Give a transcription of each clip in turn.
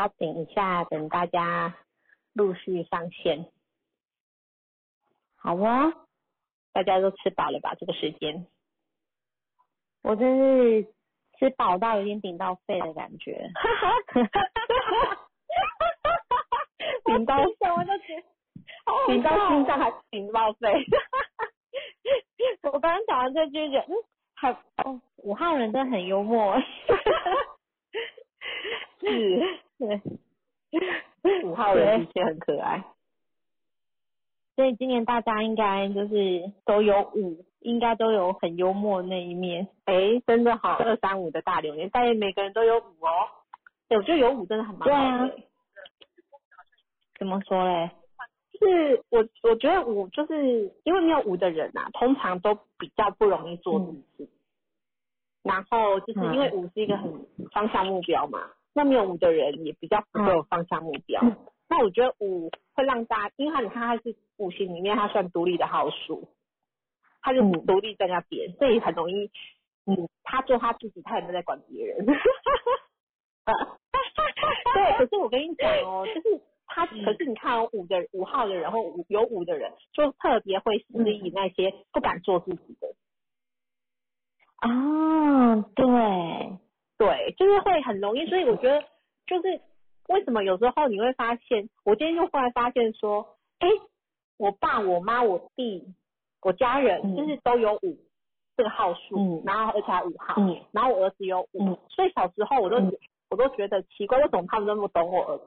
稍等一下，等大家陆续上线。好啊，大家都吃饱了吧？这个时间，我真是吃饱到有点顶到肺的感觉。顶到什么都觉顶到心脏还顶到肺。我刚刚讲完这句，觉得嗯，还哦，武汉人真的很幽默。是，对，五号人的确很可爱。所以今年大家应该就是都有五，应该都有很幽默那一面。哎，真的好，二三五的大流年，但是每个人都有五哦。对，我觉得有五真的很蛮好的。怎么说嘞？就是我我觉得五就是因为没有五的人呐，通常都比较不容易做自己。然后就是因为五是一个很方向目标嘛，那没有五的人也比较不会有方向目标。那我觉得五会让大家，因为他你看他是五行里面他算独立的号数，他就独立在那边，所以很容易，嗯，他做他自己，他也没在管别人。对，可是我跟你讲哦，就是他，可是你看五的五号的人或五有五的人，就特别会适应那些不敢做自己的。啊，对，对，就是会很容易，所以我觉得就是为什么有时候你会发现，我今天就忽然发现说，哎，我爸、我妈、我弟、我家人就是都有五这个号数，然后而且还五号，然后我儿子有五，所以小时候我都我都觉得奇怪，为什么他们都不懂我儿子？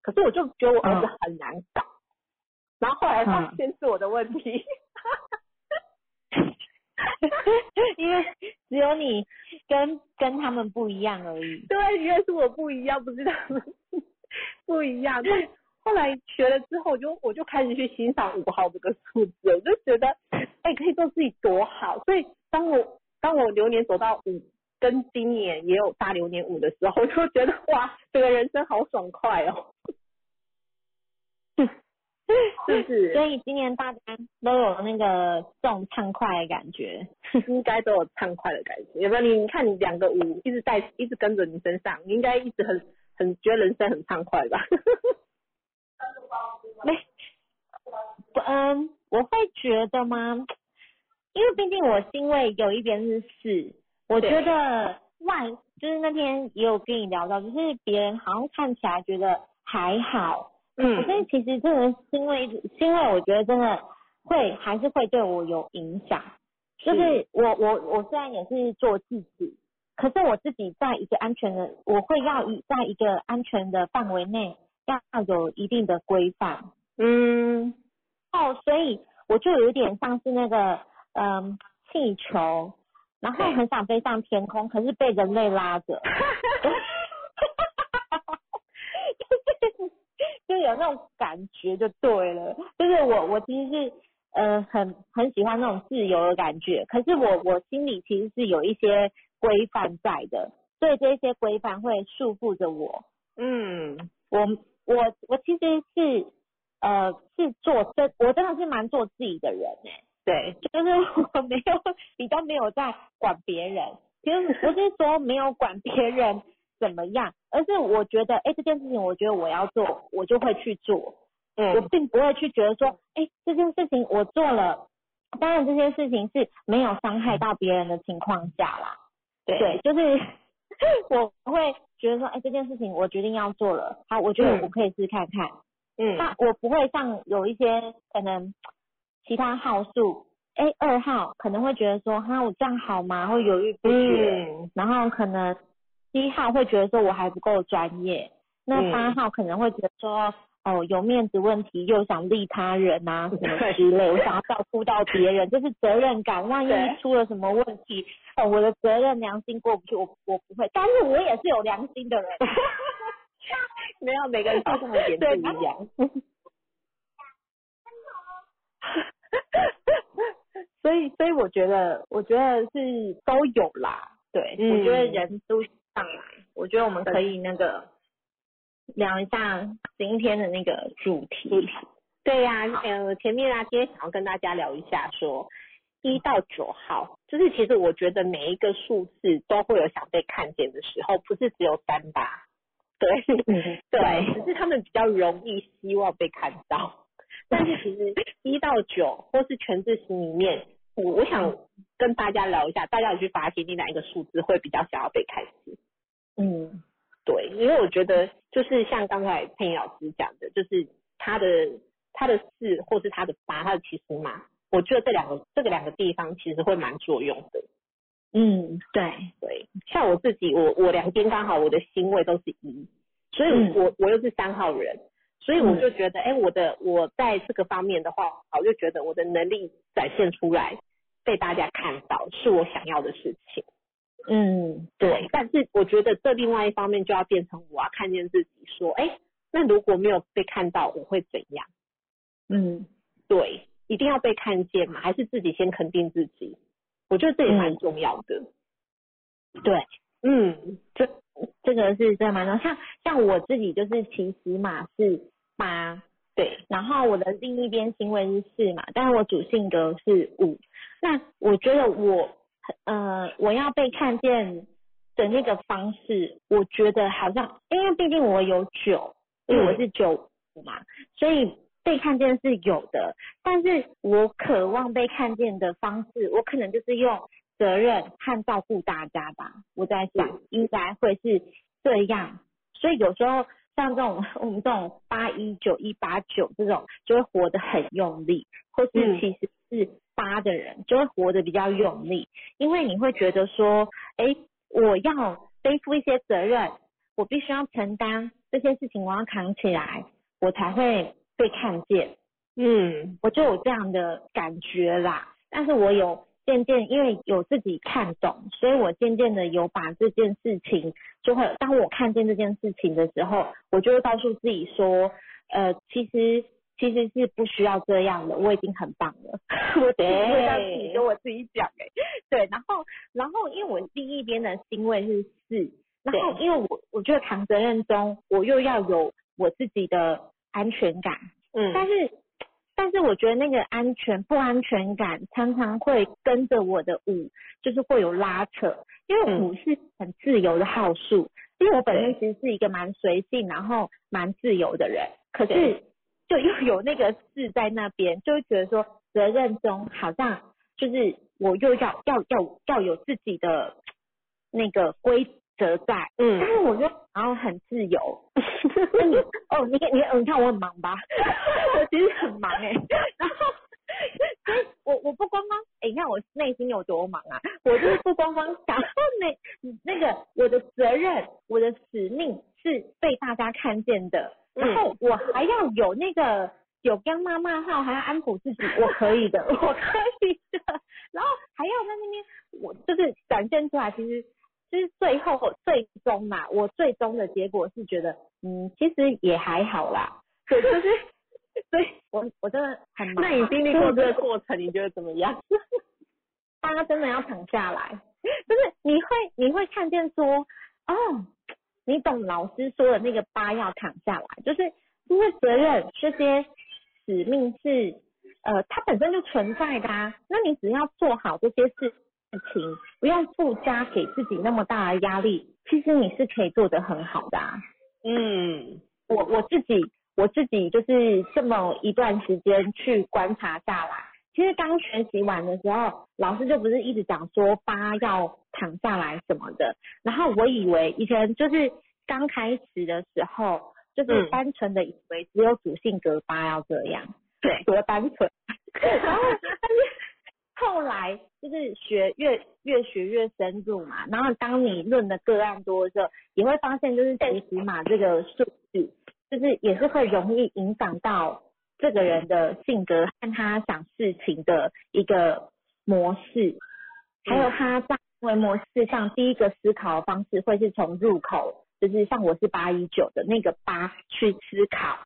可是我就觉得我儿子很难搞，然后后来发现是我的问题。因为只有你跟跟他们不一样而已。对，因为是我不一样，不是他们 不一样。对，后来学了之后，我就我就开始去欣赏五号这个数字，我就觉得，哎，可以做自己多好。所以当我当我流年走到五，跟今年也有大流年五的时候，我就觉得哇，这个人生好爽快哦。是不是？所以今年大家都有那个这种畅快的感觉，应该都有畅快的感觉。有没有？你你看你两个舞一直在，一直跟着你身上，你应该一直很很觉得人生很畅快吧？没，嗯，我会觉得吗？因为毕竟我因为有一边是四，我觉得外就是那天也有跟你聊到，就是别人好像看起来觉得还好。嗯，所以其实这个因为因为我觉得真的会还是会对我有影响，就是我我我虽然也是做自己，可是我自己在一个安全的，我会要以在一个安全的范围内要有一定的规范。嗯，哦，所以我就有点像是那个嗯气球，然后很想飞上天空，可是被人类拉着。就有那种感觉就对了，就是我我其实是呃很很喜欢那种自由的感觉，可是我我心里其实是有一些规范在的，所以这些规范会束缚着我。嗯，我我我其实是呃是做真我真的是蛮做自己的人哎，对，就是我没有 比较没有在管别人，其实不是说没有管别人。怎么样？而是我觉得，哎，这件事情我觉得我要做，我就会去做。嗯，我并不会去觉得说，哎，这件事情我做了，当然这件事情是没有伤害到别人的情况下啦。对，就是我会觉得说，哎，这件事情我决定要做了，好，我觉得我可以试看看。嗯，那我不会像有一些可能其他号数，哎，二号可能会觉得说，哈，我这样好吗？会犹豫不决，然后可能。七号会觉得说我还不够专业，那八号可能会觉得说哦有面子问题，又想利他人啊 什么之类，我想要照顾到别人，就是责任感，万一出了什么问题，哦我的责任良心过不去，我我不会，但是我也是有良心的人，没有每个人做的点不一样，所以所以我觉得我觉得是都有啦，对，我觉得人都。上来，我觉得我们可以那个聊一下今天的那个主题。对呀，呃，前面啊，今天想要跟大家聊一下，说一到九号，就是其实我觉得每一个数字都会有想被看见的时候，不是只有三八 对嗯，对，只是他们比较容易希望被看到。但是其实一到九或是全字型里面，我我想跟大家聊一下，大家有去发现你哪一个数字会比较想要被看见？嗯对，因为我觉得就是像刚才佩妮老师讲的，就是他的他的四或是他的八，他的其实嘛，我觉得这两个这个两个地方其实会蛮作用的。嗯，对，对，像我自己，我我两边刚好我的星位都是一，所以嗯我我又是三号人，所以我就觉得，哎、我的我在这个方面的话，我就觉得我的能力展现出来，被大家看到，是我想要的事情。嗯对，但是我觉得这另外一方面就要变成我要看见自己，说，哎，那如果没有被看到，我会怎样？嗯对，一定要被看见嘛，还是自己先肯定自己？我觉得这也蛮重要的。对，嗯这这个是真的蛮重要。像像我自己就是其实嘛是八，对，然后我的另一边行为是四嘛，但是我主性格是五。那我觉得我呃我要被看见的那个方式，我觉得好像因为毕竟我有九，因为我是九五嘛，所以被看见是有的。但是我渴望被看见的方式，我可能就是用责任和照顾大家吧。我在想，应该会是这样。所以有时候像这种我们这种八一九一八九这种，就会活得很用力，或是嗯其实是八的人就会活得比较用力，因为你会觉得说，哎，我要背负一些责任，我必须要承担这些事情，我要扛起来，我才会被看见。嗯我就有这样的感觉啦。但是我有渐渐因为有自己看懂，所以我渐渐的有把这件事情，就会当我看见这件事情的时候，我就会告诉自己说，呃，其实其实是不需要这样的，我已经很棒了。我自己会这样自己跟我自己讲哎、对，然后然后因为我另一边的星位是四，然后因为我我觉得扛责任中，我又要有我自己的安全感，嗯。但嗯，是，但是我觉得那个安全不安全感常常会跟着我的五，就是会有拉扯，因为嗯。五是很自由的号数，因为我本身其实是一个蛮随性，然后蛮自由的人，可是对就又 有那个事在那边，就会觉得说责任中好像就是我又要要要要有自己的那个规则在，但嗯是我就然后很自由。那你哦，你你你看我很忙吧？我其实很忙哎、然后所以我我不光光哎、你看我内心有多忙啊！我就是不光光想要那那个我的责任，我的使命是被大家看见的，然后我还要有那个有跟妈妈号，还要安抚自己，我可以的，我可以的，然后还要在那边我就是展现出来，其实。就是最后最终嘛，我最终的结果是觉得，嗯，其实也还好啦。对，就是，所以我我真的很忙。那你经历过这个过程，你觉得怎么样？大家真的要躺下来，就是你会你会看见说，哦，你懂老师说的那个八要躺下来，就是这些责任、这些使命是呃它本身就存在的啊，那你只要做好这些事情，不用附加给自己那么大的压力，其实你是可以做得很好的啊。嗯我我自己我自己就是这么一段时间去观察下来，其实刚学习完的时候，老师就不是一直讲说八要躺下来什么的，然后我以为以前就是刚开始的时候，就是嗯。单纯的以为只有主性格八要这样，对，多单纯，然后但是后来就是学越越学越深入嘛，然后当你论的个案多的时候，也会发现就是其实嘛这个数字，就是也是会容易影响到这个人的性格和他想事情的一个模式，还有他在行为模式上，第一个思考的方式会是从入口，就是像我是八一九的那个八去思考，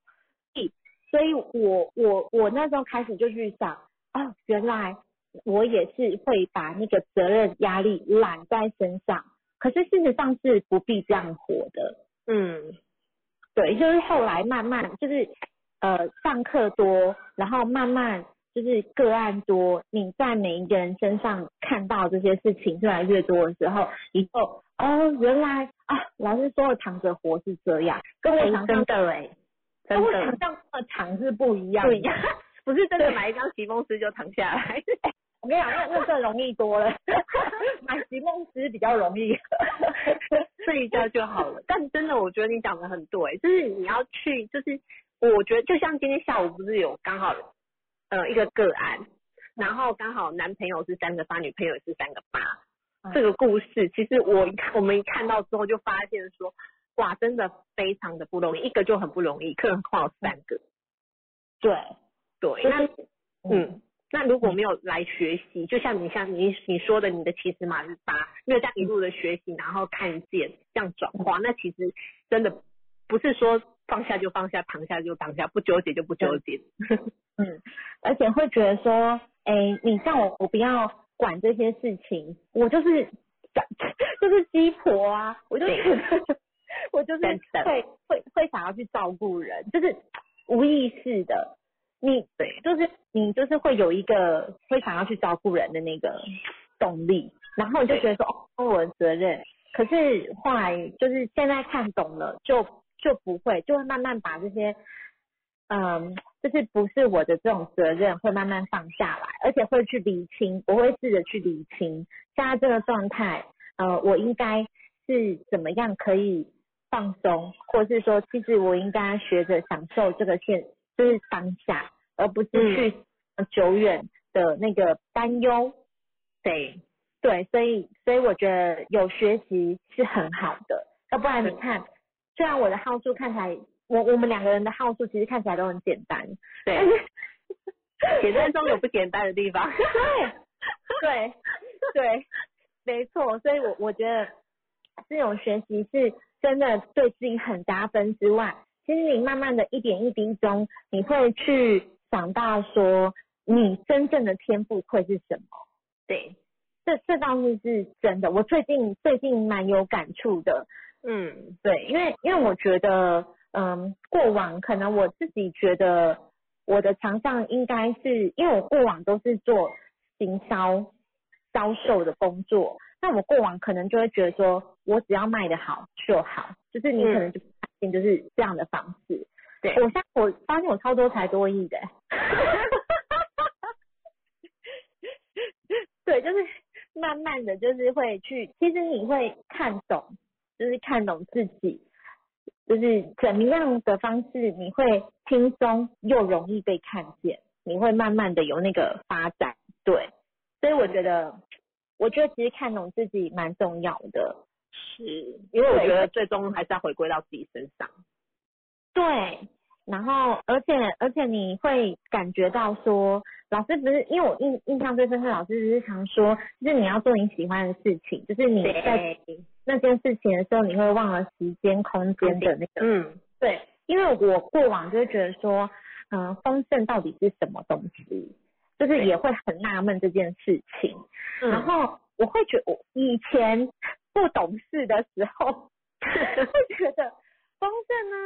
所以我我我那时候开始就去想，哦，原来我也是会把那个责任压力揽在身上，可是事实上是不必这样活的。嗯。对，就是后来慢慢就是呃上课多，然后慢慢就是个案多，你在每一个人身上看到这些事情越来越多的时候，以后哦原来啊，老师说的躺着活是这样，跟我想象的哎，跟我想象的躺是不一样，不一样，不是真的买一张席梦思就躺下来。我跟你讲，那那更容易多了，买席梦思比较容易，睡一觉就好了。但真的，我觉得你讲的很对，就是你要去，就是我觉得就像今天下午不是有刚好呃一个个案，然后刚好男朋友是三个八，女朋友是三个八。这个故事其实我一看，我们一看到之后就发现说，哇，真的非常的不容易，一个就很不容易，更何况三个。对对，那嗯。那如果没有来学习，就像你像你你说的，你的起始码是八，没有这样一路的学习，然后看见这样转化，那其实真的不是说放下就放下，躺下就躺下，不纠结就不纠结。嗯，而且会觉得说，哎，你像我，我不要管这些事情，我就是 就是鸡婆啊，我就是 我就是会会会想要去照顾人，就是无意识的。你对，就是你就是会有一个会想要去照顾人的那个动力，然后你就觉得说哦，我的责任。可是后来就是现在看懂了，就就不会，就会慢慢把这些，嗯，就是不是我的这种责任，会慢慢放下来，而且会去理清，我会试着去理清现在这个状态，呃，我应该是怎么样可以放松，或是说，其实我应该学着享受这个现。就是当下，而不是去久远的那个担忧。对，对，所以，所以我觉得有学习是很好的。要不然你看，虽然我的号数看起来，我我们两个人的号数其实看起来都很简单，对，简单中有不简单的地方。对，对，对，没错。所以我我觉得这种学习是真的对自己很加分之外。其实你慢慢的一点一滴中，你会去想到说，你真正的天赋会是什么？对，这这倒是是真的。我最近最近蛮有感触的。嗯，对，因为因为我觉得，嗯，过往可能我自己觉得我的强项应该是，因为我过往都是做行销销售的工作，那我过往可能就会觉得说，我只要卖得好就好，就是你可能就发现。就是这样的方式，对。我现我发现我超多才多艺的，对，就是慢慢的就是会去，其实你会看懂，就是看懂自己，就是怎么样的方式你会轻松又容易被看见，你会慢慢的有那个发展，对，所以我觉得，我觉得其实看懂自己蛮重要的。是，因为我觉得最终还是要回归到自己身上。对，然后而且而且你会感觉到说，老师不是因为我印印象最深刻，老师是常说，就是你要做你喜欢的事情，就是你在那件事情的时候，你会忘了时间空间的那个。嗯，对，因为我过往就会觉得说，嗯，丰盛到底是什么东西，就是也会很纳闷这件事情。然后我会觉我以前。不懂事的时候，会觉得丰盛呢，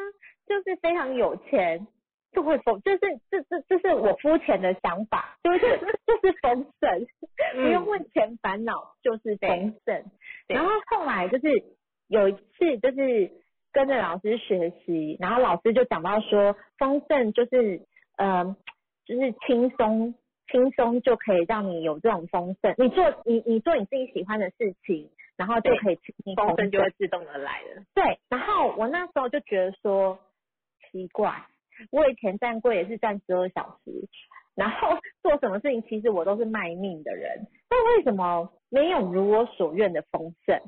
就是非常有钱就会丰，就是这这这是我肤浅的想法，就是 就是丰盛，不用问钱烦恼就是丰盛。然后后来就是有一次就是跟着老师学习，然后老师就讲到说，丰盛就是呃，就是轻松轻松就可以让你有这种丰盛，你做你你做你自己喜欢的事情。然后就可以丰盛就会自动的来了。对，然后我那时候就觉得说奇怪，我以前站柜也是站十二小时，然后 做什么事情其实我都是卖命的人，但为什么没有如我所愿的丰盛？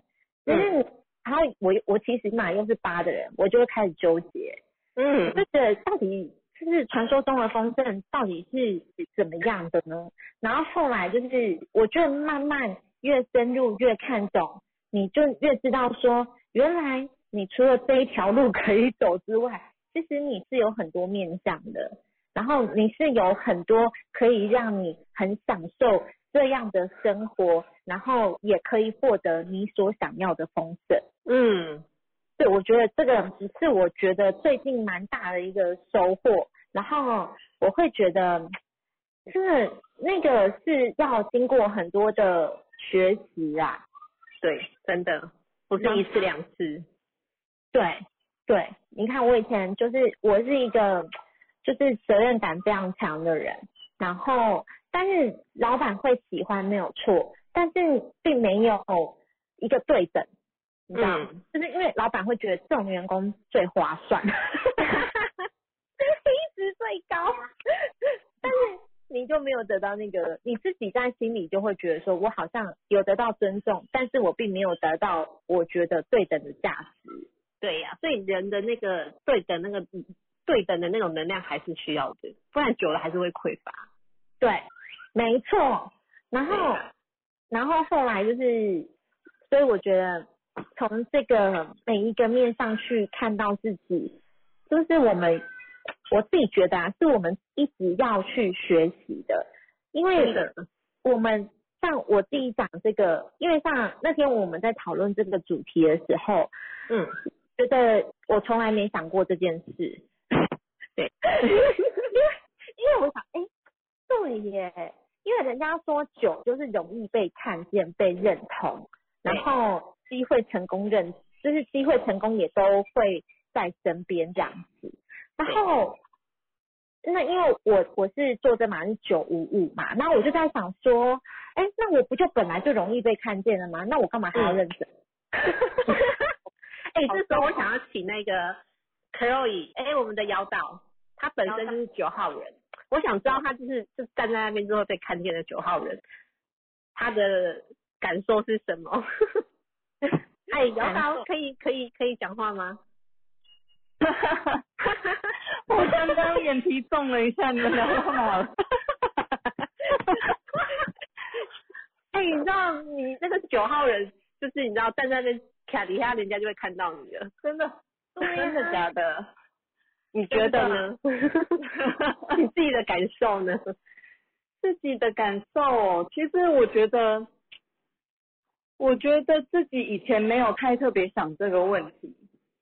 嗯，然后我我其实嘛又是八的人，我就会开始纠结，嗯，这个到底就是传说中的丰盛到底是怎么样的呢？然后后来就是我就慢慢。越深入越看懂，你就越知道说，原来你除了这一条路可以走之外，其实你是有很多面向的，然后你是有很多可以让你很享受这样的生活，然后也可以获得你所想要的丰盛。嗯，对，我觉得这个是我觉得最近蛮大的一个收获，然后我会觉得，真的那个是要经过很多的。学习啊，对，真的，不是一次两次。对对，你看我以前就是我是一个就是责任感非常强的人，然后但是老板会喜欢没有错，但是并没有一个对等，你知道吗？嗯就是因为老板会觉得这种员工最划算，一直最高，但是你就没有得到那个，你自己在心里就会觉得说，我好像有得到尊重，但是我并没有得到我觉得对等的价值。对呀、所以人的那个对等那个对等的那种能量还是需要的，不然久了还是会匮乏。对，没错。然后啊，然后后来就是，所以我觉得从这个每一个面上去看到自己，就是我们我自己觉得啊，是我们一直要去学习的，因为的我们像我自己讲这个，因为像那天我们在讨论这个主题的时候，嗯，觉得我从来没想过这件事。对，因 为因为我想，哎、对耶，因为人家说酒就是容易被看见、被认同，然后机会成功认，就是机会成功也都会在身边这样子。然后，那因为我我是做这嘛是九五五嘛，那我就在想说，哎、那我不就本来就容易被看见了吗？那我干嘛还要认真？哎、这时候我想要请那个 Chloe，哎、我们的妖道，他本身就是九号人，我想知道他就是就站在那边之后被看见的九号人，他的感受是什么？哎，妖道可以可以可以讲话吗？我刚刚眼皮动了一下，你们聊到哪了？哎、你知道你那个九号人，就是你知道站在那边卡底下，人家就会看到你了。真的，真的假的？你觉得呢？你自己的感受呢？自己的感受哦，其实我觉得，我觉得自己以前没有太特别想这个问题，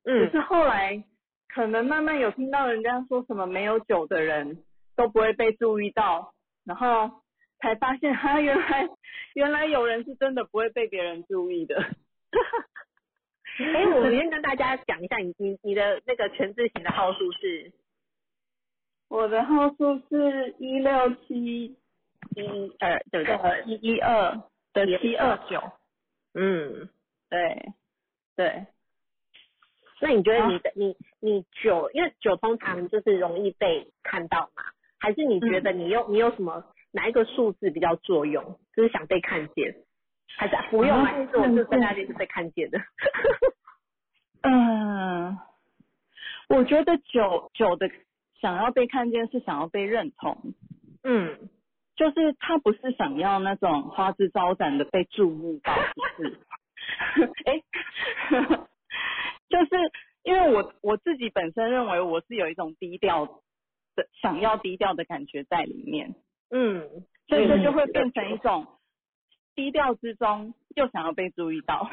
只嗯是后来可能慢慢有听到人家说什么没有酒的人都不会被注意到，然后才发现哈，原来原来有人是真的不会被别人注意的。哎、我们先跟大家讲一下，你你你的那个全字型的号数是我的号数是一六七一二，对不对？呃一一二的七二九，嗯，对对。那你觉得你的、你你酒，因为酒通常就是容易被看到嘛，还是你觉得你有、你有什么哪一个数字比较作用，就是想被看见，还是不用啊？哦其实我就在那里是被看见的。嗯，我觉得酒酒的想要被看见是想要被认同，嗯，就是他不是想要那种花枝招展的被注目到，不是？哎、就是因为我我自己本身认为我是有一种低调的想要低调的感觉在里面，嗯，所以这就会嗯变成一种低调之中又想要被注意到。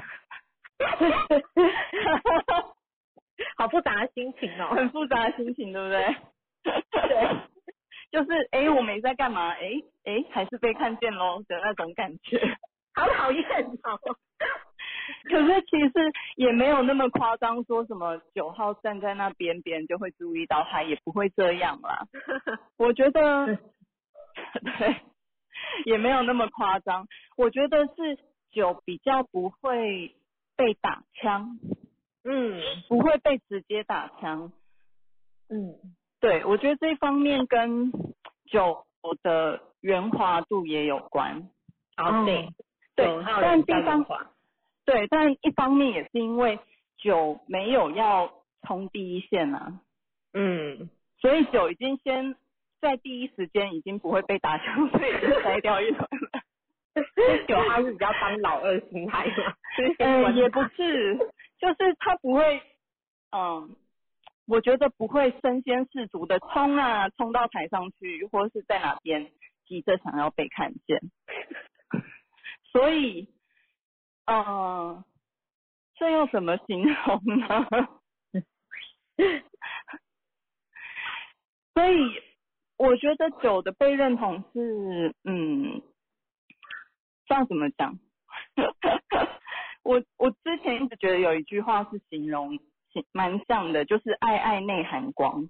好复杂的心情哦。很复杂的心情，对不对？对，就是哎、诶我没在干嘛，哎、哎、还是被看见喽的那种感觉。好讨厌哦。可是其实也没有那么夸张，说什么九号站在那边，别人就会注意到他，也不会这样啦。我觉得，对，也没有那么夸张。我觉得是酒比较不会被打枪，嗯不会被直接打枪。嗯，对，我觉得这一方面跟酒的圆滑度也有关。哦对对但地方滑对，但一方面也是因为酒没有要冲第一线啊，嗯，所以酒已经先在第一时间已经不会被打枪，所以已经筛掉一轮了。九号是比较当老二心态嘛，嗯，也不是，就是他不会，嗯，我觉得不会身先士卒的冲啊，冲到台上去，或者是在哪边急着想要被看见。所以，嗯，这要怎么形容呢？所以，我觉得九的被认同是，嗯，这样怎么讲？我我之前一直觉得有一句话是形容形蛮像的，就是爱爱内涵光。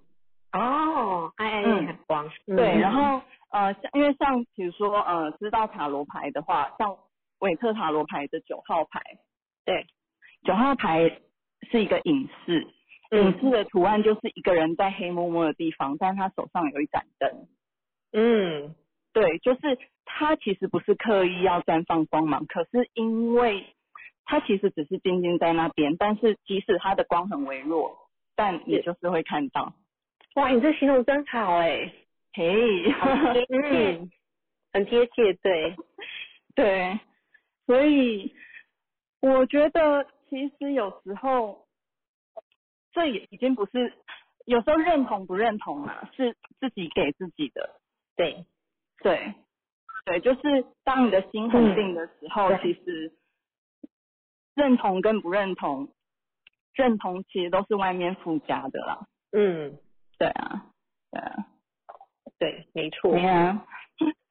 哦，爱爱内涵光。对，然后呃，像因为像比如说呃，知道塔罗牌的话，像韦特塔罗牌的九号牌，对，九号牌是一个隐士，隐士的图案就是一个人在黑蒙蒙的地方，但是他手上有一盏灯。嗯，对，就是他其实不是刻意要绽放光芒，可是因为他其实只是静静在那边，但是即使他的光很微弱，但也就是会看到。哇，你这形容真好哎，嘿，很贴切，很贴切，对，对，所以我觉得其实有时候这也已经不是有时候认同不认同嘛，是自己给自己的。对，对，对，就是当你的心很定的时候，其实认同跟不认同，认同其实都是外面附加的啦。嗯，对啊，对啊，对，没错。对啊，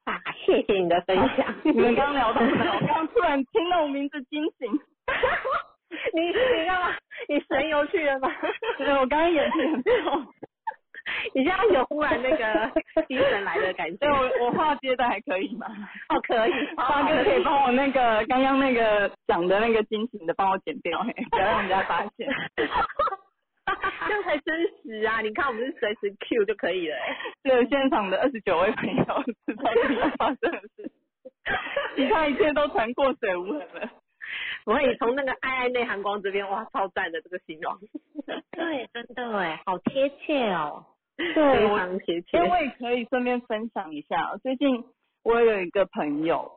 啊，谢谢你的分享。你们刚聊到哪？我刚突然听到我名字惊醒。你你干嘛？你神游去了吗？对，我刚刚眼睛很重。你现在有忽然那个精神来的感觉？对我我画接的还可以吗？哦，可以。大哥可以帮我那个刚刚那个讲的那个惊醒的帮我剪掉，不要让人家发现。这样才真实啊！你看我们是随时 Q 就可以了。对，现场的二十九位朋友是在里面发生的事，其他一切都传过水无痕了。我可以从那个爱爱内涵光这边，哇，超赞的这个形容。对，真的哎，好贴切哦。对，非常贴切。我也可以顺便分享一下，最近我有一个朋友，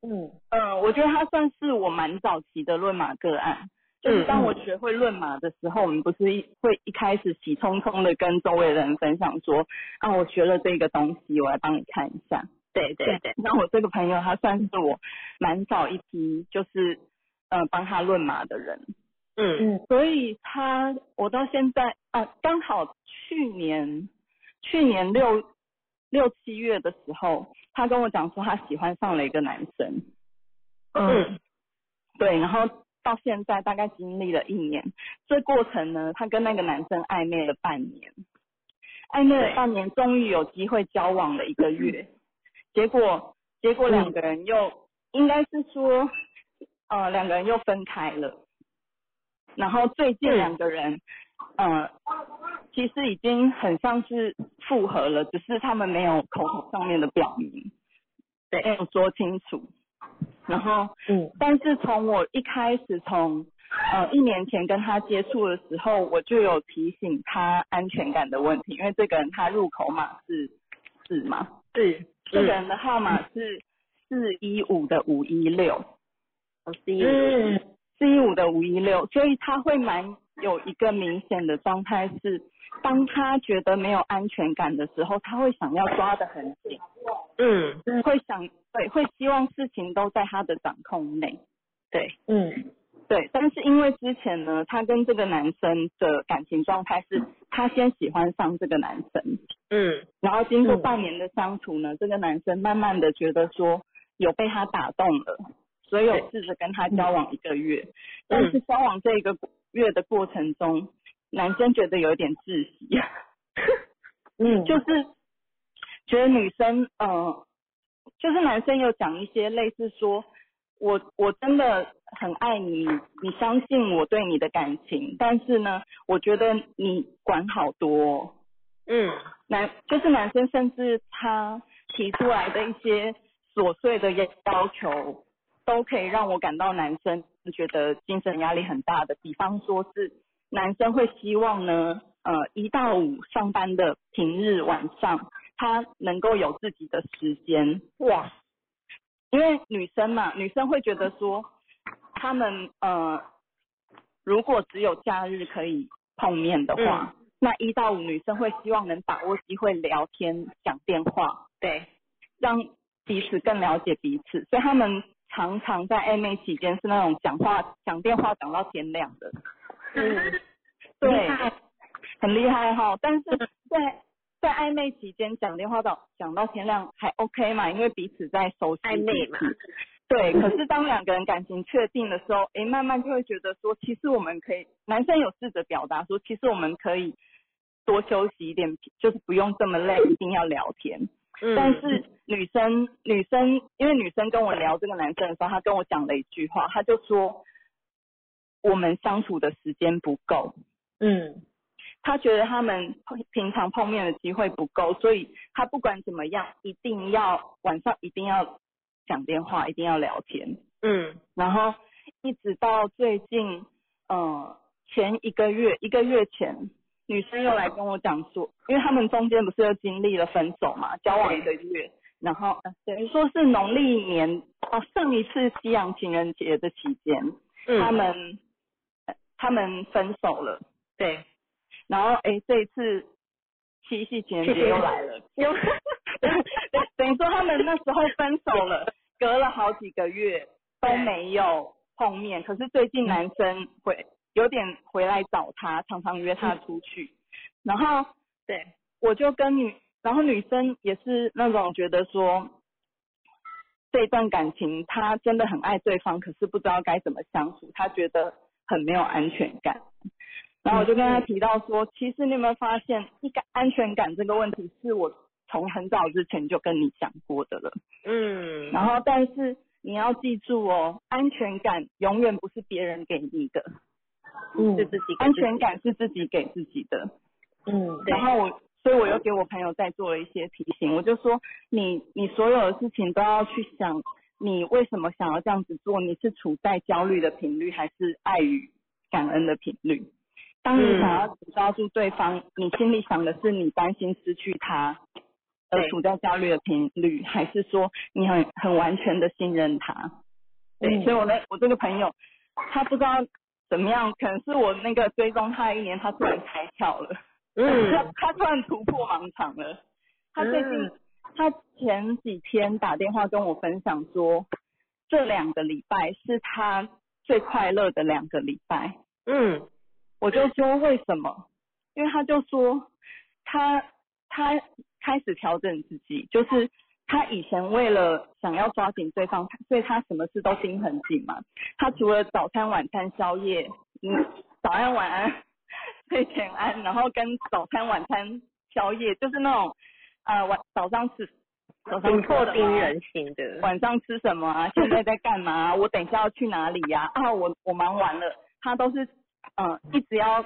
嗯嗯，我觉得他算是我蛮早期的论马个案。就是当我学会论马的时候，我们不是一会一开始喜冲冲的跟周围的人分享说，啊，我学了这个东西，我来帮你看一下。对对对。那我这个朋友他算是我蛮早一批，就是呃帮他论马的人。嗯。嗯，所以他我到现在啊，刚好去年去年六六七月的时候，他跟我讲说他喜欢上了一个男生。嗯，对，然后到现在大概经历了一年，这过程呢，他跟那个男生暧昧了半年，暧昧了半年，终于有机会交往了一个月，结果结果两个人又、应该是说呃两个人又分开了。然后最近两个人，呃，其实已经很像是复合了，只是他们没有口头上面的表明，对没有说清楚。然后，嗯，但是从我一开始从呃一年前跟他接触的时候，我就有提醒他安全感的问题，因为这个人他入口码是四嘛，是这个人的号码是四一五的五一六，我是一嗯。四一五的五一六，所以他会蛮有一个明显的状态是，当他觉得没有安全感的时候，他会想要抓得很紧，嗯。会想对，会希望事情都在他的掌控内，对嗯。对。但是因为之前呢，他跟这个男生的感情状态是，他先喜欢上这个男生，嗯。然后经过嗯。半年的相处呢，这个男生慢慢的觉得说有被他打动了，所以有试着跟他交往一个月，但是交往这一个月的过程中，男生觉得有一点窒息，嗯，就是觉得女生呃，就是男生有讲一些类似说，我我真的很爱你，你相信我对你的感情，但是呢，我觉得你管好多哦、嗯。男就是男生，甚至他提出来的一些琐碎的要求，都可以让我感到男生觉得精神压力很大的。比方说是男生会希望呢，呃，一到五上班的平日晚上，他能够有自己的时间，哇。因为女生嘛，女生会觉得说，他们呃，如果只有假日可以碰面的话，那一到五女生会希望能把握机会聊天、讲电话，对。让彼此更了解彼此，所以他们常常在暧昧期间是那种讲话、讲电话讲到天亮的，嗯。对，很厉害哈。但是在在暧昧期间讲电话到讲到天亮还 OK 嘛，因为彼此在熟悉暧昧嘛。对，可是当两个人感情确定的时候，诶，慢慢就会觉得说，其实我们可以，男生有试着表达说，其实我们可以多休息一点，就是不用这么累，一定要聊天。嗯但是女生女生，因为女生跟我聊这个男生的时候，她跟我讲了一句话，她就说我们相处的时间不够，嗯。她觉得他们平常碰面的机会不够，所以她不管怎么样，一定要晚上一定要讲电话，一定要聊天。嗯。然后一直到最近，呃，前一个月，一个月前，女生又来跟我讲说，因为他们中间不是又经历了分手嘛，交往一个月，然后、呃等于说是农历年哦，上一次西洋情人节的期间，嗯，他们呃他们分手了，对。然后哎这一次七夕情人节又来了，有对，等于说他们那时候分手了，隔了好几个月都没有碰面，可是最近男生会有点回来找他，常常约他出去，然后对。我就跟女，然后女生也是那种觉得说，这段感情她真的很爱对方，可是不知道该怎么相处，她觉得很没有安全感。然后我就跟他提到说，其实你有没有发现，一个安全感这个问题是我从很早之前就跟你讲过的了。嗯。然后，但是你要记住哦，安全感永远不是别人给你的，是自己安全感是自己给自己的。嗯然后我，所以我又给我朋友再做了一些提醒，我就说你你所有的事情都要去想，你为什么想要这样子做？你是处在焦虑的频率，还是爱与感恩的频率？当你嗯想要抓住对方，你心里想的是你担心失去他，而处在焦虑的频率，还是说你很很完全的信任他？对，嗯所以我那我这个朋友，他不知道怎么样，可能是我那个追踪他一年，他突然开窍了。他嗯 他突然突破盲场了。他最近、嗯他前几天打电话跟我分享说，这两个礼拜是他最快乐的两个礼拜。嗯我就说为什么？因为他就说他他开始调整自己，就是他以前为了想要抓紧对方，所以他什么事都盯很紧嘛。他除了早餐、晚餐、宵夜，嗯，早安、晚安、睡前安，然后跟早餐、晚餐、宵夜，就是那种呃晚早上吃，早上紧迫盯人型的，晚上吃什么啊？现在在干嘛啊、我等一下要去哪里呀、啊？我我忙完了，他都是嗯、呃一直要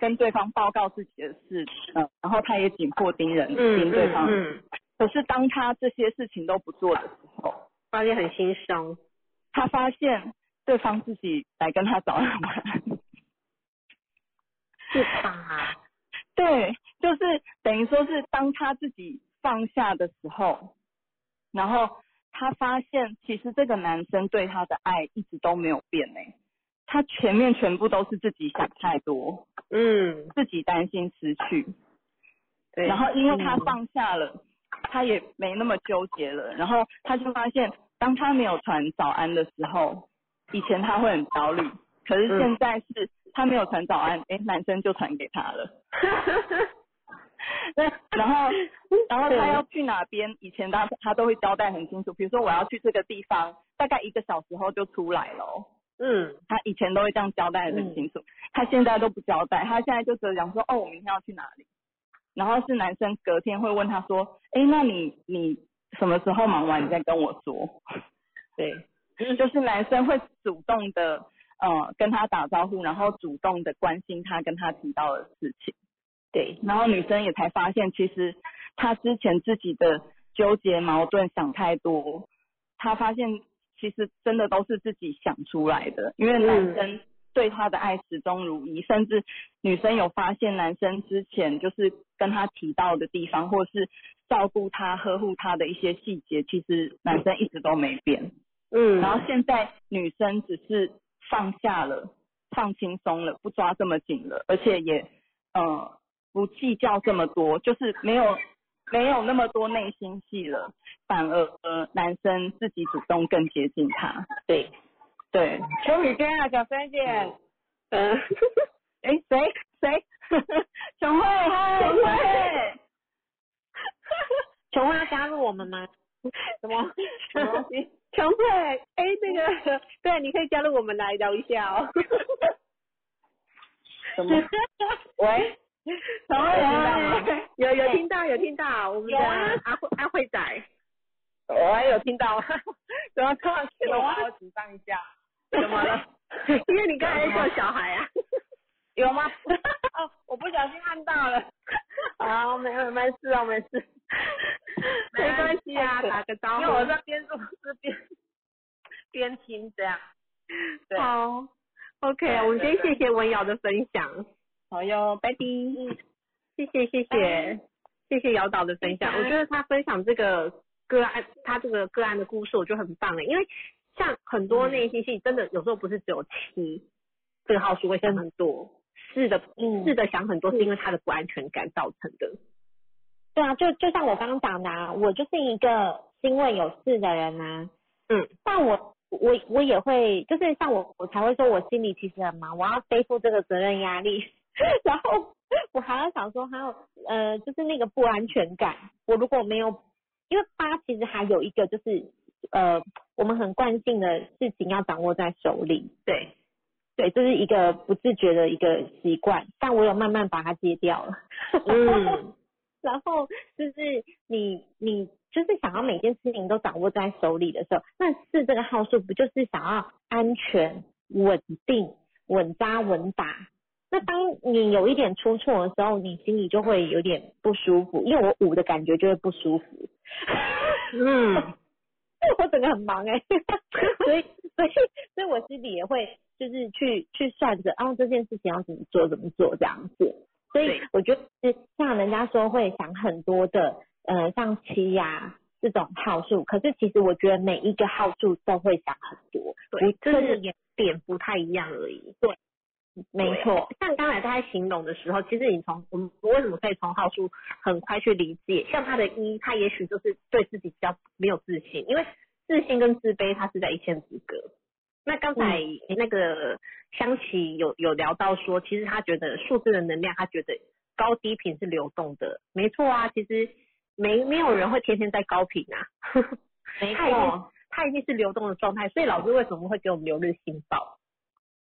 跟对方报告自己的事，嗯、然后他也紧迫盯人，嗯盯对方。嗯嗯，可是当他这些事情都不做的时候，发现很心伤，他发现对方自己来跟他早安晚安。是吧？对，就是等于说是当他自己放下的时候，然后他发现其实这个男生对他的爱一直都没有变呢，他前面全部都是自己想太多，嗯，自己担心失去，对，然后因为他嗯放下了，他也没那么纠结了，然后他就发现当他没有传早安的时候，以前他会很焦虑，可是现在是他没有传早安，诶，男生就传给他了。对，然后然后他要去哪边，以前他他都会交代很清楚，比如说我要去这个地方，大概一个小时后就出来了哦。嗯。他以前都会这样交代的很清楚，他现在都不交代，他现在就只有讲说，哦，我明天要去哪里，然后是男生隔天会问他说，哎，那你你什么时候忙完你再跟我说，对，就是男生会主动的呃跟他打招呼，然后主动的关心他跟他提到的事情。对，然后女生也才发现，其实她之前自己的纠结、矛盾、想太多，她发现其实真的都是自己想出来的。因为男生对他的爱始终如一，甚至女生有发现男生之前就是跟他提到的地方，或是照顾他、呵护他的一些细节，其实男生一直都没变。嗯，然后现在女生只是放下了，放轻松了，不抓这么紧了，而且也呃不计较这么多，就是没有没有那么多内心戏了，反而呃男生自己主动更接近她。对，对，秋雨娟啊，小三姐，嗯，哎谁谁？琼慧，嗨，琼慧慧，琼慧要加入我们吗？什么什么东西？强迫哎，那个对，你可以加入我们来聊一下哦。什么？喂？有有听到有听到，我们的阿慧阿慧仔，我还有听到，怎么突然觉得我好紧张一下？怎么了？因为你刚才叫小孩啊。有吗？哦，我不小心按到了。啊，没有没事啊，没事。没关系啊，打个招呼。因为我在边做事边边听这样。好，OK，我们先谢谢文瑶的分享。好哟，拜拜。谢谢谢谢谢谢姚导的分享，我觉得他分享这个个案，他这个个案的故事，我觉得很棒的，因为像很多内心戏，真的有时候不是只有七这个号数会想很多，是的，是的想很多，是因为他的不安全感造成的。对啊，就就像我刚刚讲的，啊，我就是一个心位有事的人呐，嗯，但我我我也会，就是像我我才会说我心里其实很忙，我要背负这个责任压力，然后。我还要想说，还有呃，就是那个不安全感。我如果没有，因为八其实还有一个就是呃，我们很惯性的事情要掌握在手里。对，对，这是一个不自觉的一个习惯，但我有慢慢把它戒掉了。嗯，然后就是你你就是想要每件事情都掌握在手里的时候，那四这个号数不就是想要安全、稳定、稳扎稳打？那当你有一点出错的时候，你心里就会有点不舒服，因为我五的感觉就会不舒服。嗯，我整个很忙 哎，所以所以所以我心里也会就是去去算着啊这件事情要怎么做怎么做这样子。所以我觉得是像人家说会想很多的，呃像七呀这种号数，可是其实我觉得每一个号数都会想很多，对，就是点不太一样而已。对。没错，像刚才他在形容的时候，其实你从我们为什么可以从号数很快去理解？像他的一，他也许就是对自己比较没有自信，因为自信跟自卑他是在一线之隔。那刚才那个香琪有有聊到说，其实他觉得数字的能量，他觉得高低频是流动的。没错啊，其实没没有人会天天在高频啊，没错，他一定是流动的状态。所以老师为什么会给我们留日星报？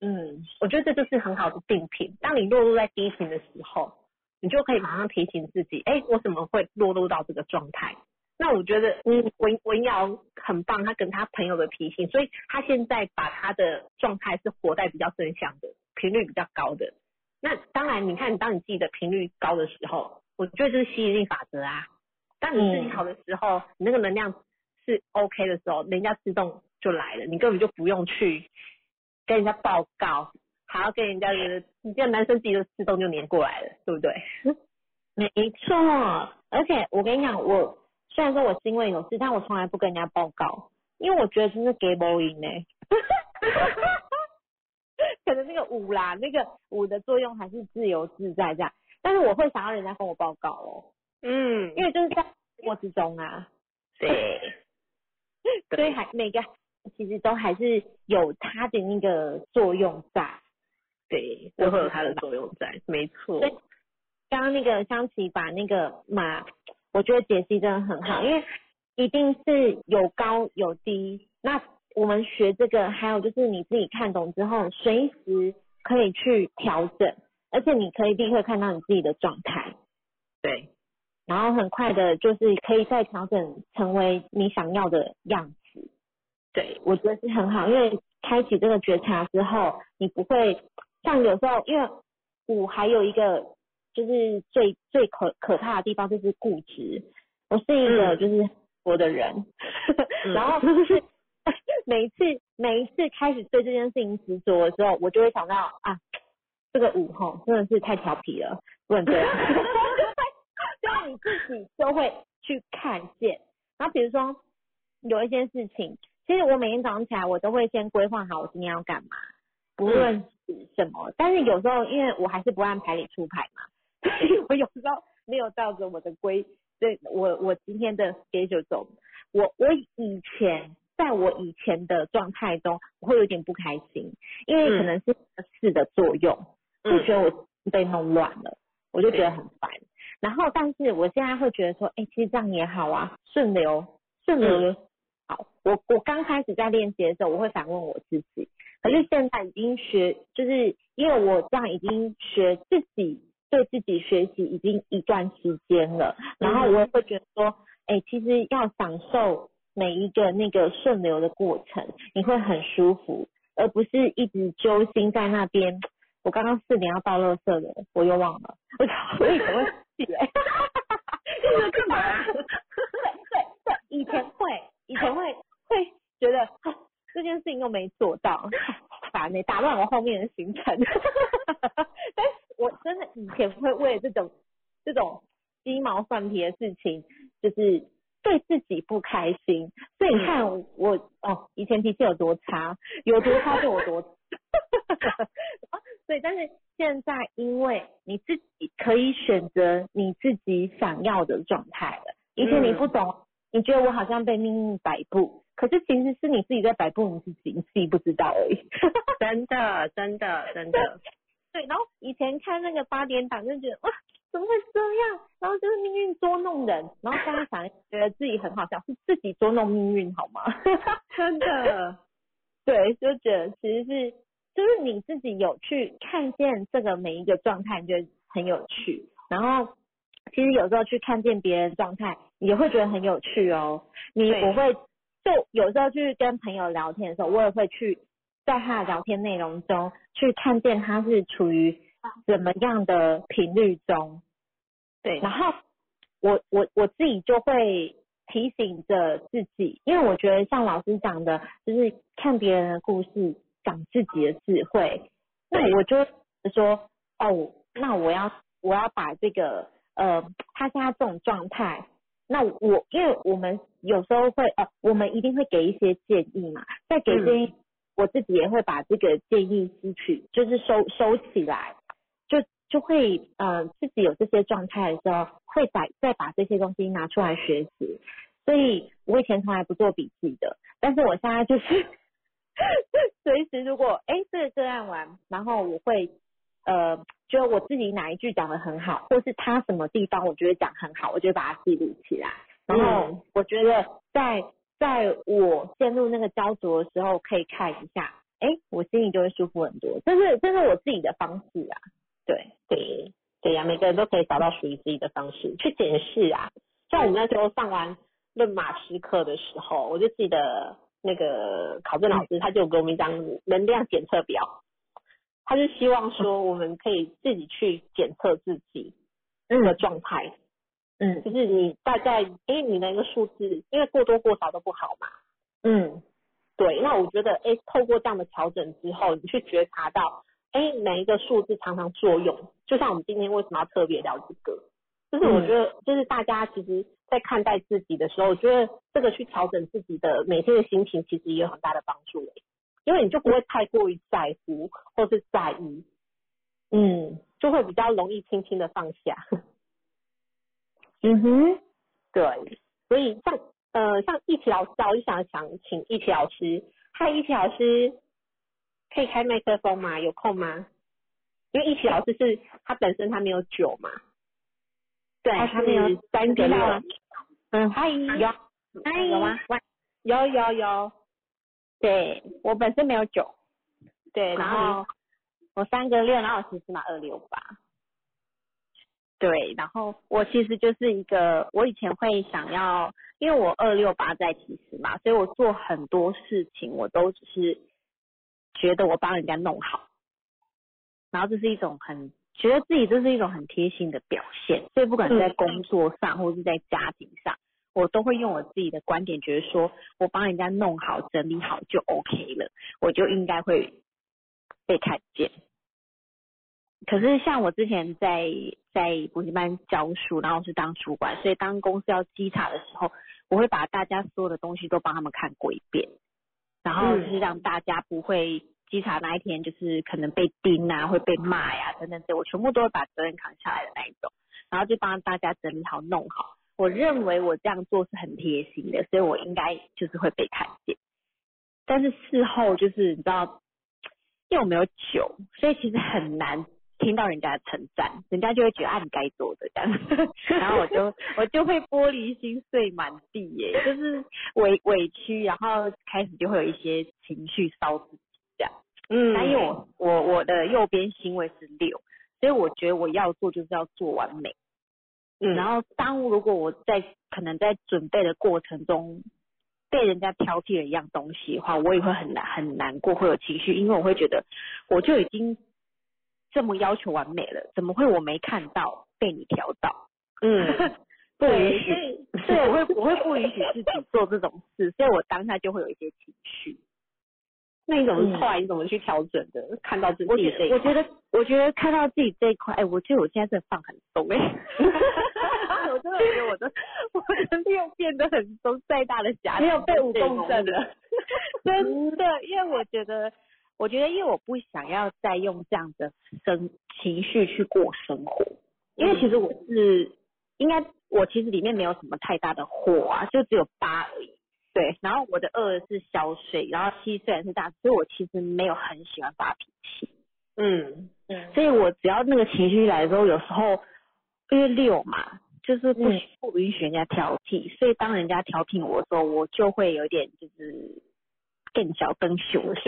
嗯，我觉得这就是很好的定频。当你落入在低频的时候，你就可以马上提醒自己，哎，我怎么会落入到这个状态？那我觉得，嗯，文文瑶很棒，他跟他朋友的提醒，所以他现在把他的状态是活在比较正向的频率比较高的。那当然，你看，当你自己的频率高的时候，我觉得这是吸引力法则啊。当你自己好的时候，你那个能量是 OK 的时候，人家自动就来了，你根本就不用去。跟人家报告，还要跟人家的，你这男生自己就自动就黏过来了，对不对？没错，而且我跟你讲，我虽然说我是因为有事，但我从来不跟人家报告，因为我觉得真是 g a e in 呢。可能那个舞啦，那个舞的作用还是自由自在这样，但是我会想要人家跟我报告哦。嗯，因为就是在过之中啊。对。所以还每个。其实都还是有它的那个作用在，对，都会有它的作用在，没错。刚刚那个香琪把那个马，我觉得解析真的很好，因为一定是有高有低。那我们学这个，还有就是你自己看懂之后，随时可以去调整，而且你可以立刻看到你自己的状态，对，然后很快的，就是可以再调整成为你想要的样子。对，我觉得是很好，因为开启这个觉察之后，你不会像有时候，因为五还有一个就是最最可可怕的地方就是固执。我是一个就是我的人，然后就 是每一次每一次开始对这件事情执着的时候，我就会想到啊，这个五吼真的是太调皮了，不能这样。就你自己就会去看见，然后比如说有一件事情。其实我每天早上起来，我都会先规划好我今天要干嘛，不论是什么。但是有时候，因为我还是不按牌理出牌嘛，所以我有时候没有照着我的规，对我我今天的 schedule 走。我我以前在我以前的状态中，我会有点不开心，因为可能是事的作用，我觉得我被弄乱了，我就觉得很烦。然后，但是我现在会觉得说，哎，其实这样也好啊，顺流顺流好。我我刚开始在练习的时候，我会反问我自己，可是现在已经学，就是因为我这样已经学自己对自己学习已经一段时间了，然后我也会觉得说，哎、其实要享受每一个那个顺流的过程，你会很舒服，而不是一直揪心在那边。我刚刚四点要到垃圾的，我又忘了，我以前会记哎、这是干嘛？对对对，以前会，以前会会觉得、啊这件事情又没做到，烦呢、打乱我后面的行程。但是我真的以前会为这种这种鸡毛蒜皮的事情，就是对自己不开心。所以你看我哦，以前脾气有多差，有多差就有多所以，但是现在因为你自己可以选择你自己想要的状态了。以前你不懂，你觉得我好像被命运摆布，可是其实是你自己在摆布你自己，你自己不知道而已。真的，真的，真的，对，然后以前看那个八点档就觉得哇，怎么会这样？然后就是命运捉弄人，然后现在想觉得自己很好笑，是自己捉弄命运好吗？真的，对，就觉得其实是就是你自己有去看见这个每一个状态，你觉得很有趣。然后其实有时候去看见别人状态，也会觉得很有趣哦。你对我会就有时候去跟朋友聊天的时候，我也会去在他的聊天内容中去看见他是处于怎么样的频率中。对，然后我我我自己就会提醒着自己，因为我觉得像老师讲的，就是看别人的故事，长自己的智慧。那我就说，哦，那我要我要把这个呃，他现在这种状态，那我因为我们有时候会呃，我们一定会给一些建议嘛，在给建议，我自己也会把这个建议吸取，就是收收起来，就就会呃自己有这些状态的时候，会把再把这些东西拿出来学习。所以我以前从来不做笔记的，但是我现在就是 随时如果哎这个个案完，然后我会呃就我自己哪一句讲的很好，或是他什么地方我觉得讲很好，我就会把它记录起来。然后我觉得在在我陷入那个焦灼的时候，可以看一下，哎，我心里就会舒服很多。这是这是我自己的方式啊，对。对，对呀、每个人都可以找到属于自己的方式去检视啊。像我们那时候上完论马师课的时候，我就记得那个考证老师他就有给我们一张能量检测表，他是希望说我们可以自己去检测自己的状态，嗯。就是你大概诶你的一个数字，因为过多过少都不好嘛。嗯。对，那我觉得，哎，透过这样的调整之后，你去觉察到，哎，每一个数字常常作用，就像我们今天为什么要特别聊这个，就是我觉得，就是大家其实在看待自己的时候，我觉得这个去调整自己的每天的心情，其实也有很大的帮助，诶因为你就不会太过于在乎或是在意，嗯。就会比较容易轻轻的放下。嗯哼，对，所以像呃像一奇老师啊，我就想想请一奇老师，嗨，一奇老师，可以开麦克风吗？有空吗？因为一奇老师是他本身他没有酒嘛，对，他他没有是三个月，嗯，嗨，有，嗨。有吗？喂，有有有，对我本身没有酒，对，然后我三个六，然后我其实嘛二六八。对，然后我其实就是一个，我以前会想要，因为我二六八在其实嘛，所以我做很多事情我都只是觉得我帮人家弄好，然后这是一种很觉得自己这是一种很贴心的表现，所以不管是在工作上或是在家庭上，我都会用我自己的观点，觉得说我帮人家弄好、整理好就 OK 了，我就应该会被看见。可是像我之前在在补习班教书，然后是当主管，所以当公司要稽查的时候，我会把大家所有的东西都帮他们看过一遍，然后就是让大家不会稽查那一天就是可能被盯啊，会被骂呀、等等这，我全部都会把责任扛下来的那一种，然后就帮大家整理好弄好。我认为我这样做是很贴心的，所以我应该就是会被看见。但是事后就是你知道，因为我没有酒，所以其实很难听到人家的称赞，人家就会觉得啊你该做的这样，然后我就我 我就会玻璃心碎满地耶，就是委委屈，然后开始就会有一些情绪烧自己这样。嗯但因为我我我的右边星位是六，所以我觉得我要做就是要做完美。嗯，然后当如果我在可能在准备的过程中被人家挑剔了一样东西的话，我也会很难很难过，会有情绪，因为我会觉得我就已经这么要求完美了，怎么会我没看到被你挑到？嗯，不允许对所以对，我会我会不允许自己做这种事，所以我当下就会有一些情绪。那你怎么嗯。后来你怎么去调整的？看到自己这一块。我觉得我觉得看到自己这一块，哎，我觉得我现在真的放很松哎、我真的觉得我的 我的又变得很松，再大的瑕疵没有被蜈蚣症了，真的，因为我觉得，我觉得因为我不想要再用这样的生情绪去过生活，因为其实我是应该我其实里面没有什么太大的火啊，就只有八而已。对，然后我的二是小水，然后七虽然是大，所以我其实没有很喜欢发脾气。嗯嗯所以我只要那个情绪来的时候，有时候因为六嘛，就是不嗯不允许人家挑剔，所以当人家挑剔我的时候，我就会有点就是更小更凶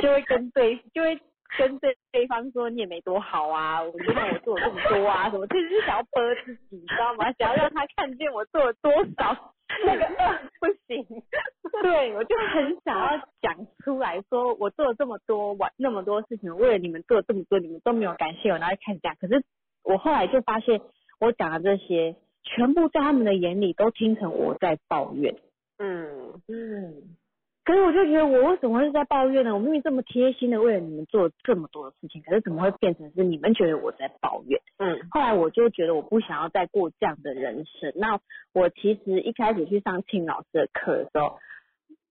就会跟对就会跟对对方说你也没多好啊，我就看我做了这么多啊什么，其实是想要播自己，你知道吗？想要让他看见我做了多少。那个二不行，对我就很想要讲出来说，我做了这么多完那么多事情，为了你们做了这么多，你们都没有感谢我，然后就开始讲。可是我后来就发现，我讲的这些，全部在他们的眼里都听成我在抱怨。嗯嗯，可是我就觉得，我为什么会是在抱怨呢？我明明这么贴心的为了你们做这么多的事情，可是怎么会变成是你们觉得我在抱怨？嗯后来我就觉得我不想要再过这样的人生。那我其实一开始去上庆老师的课的时候，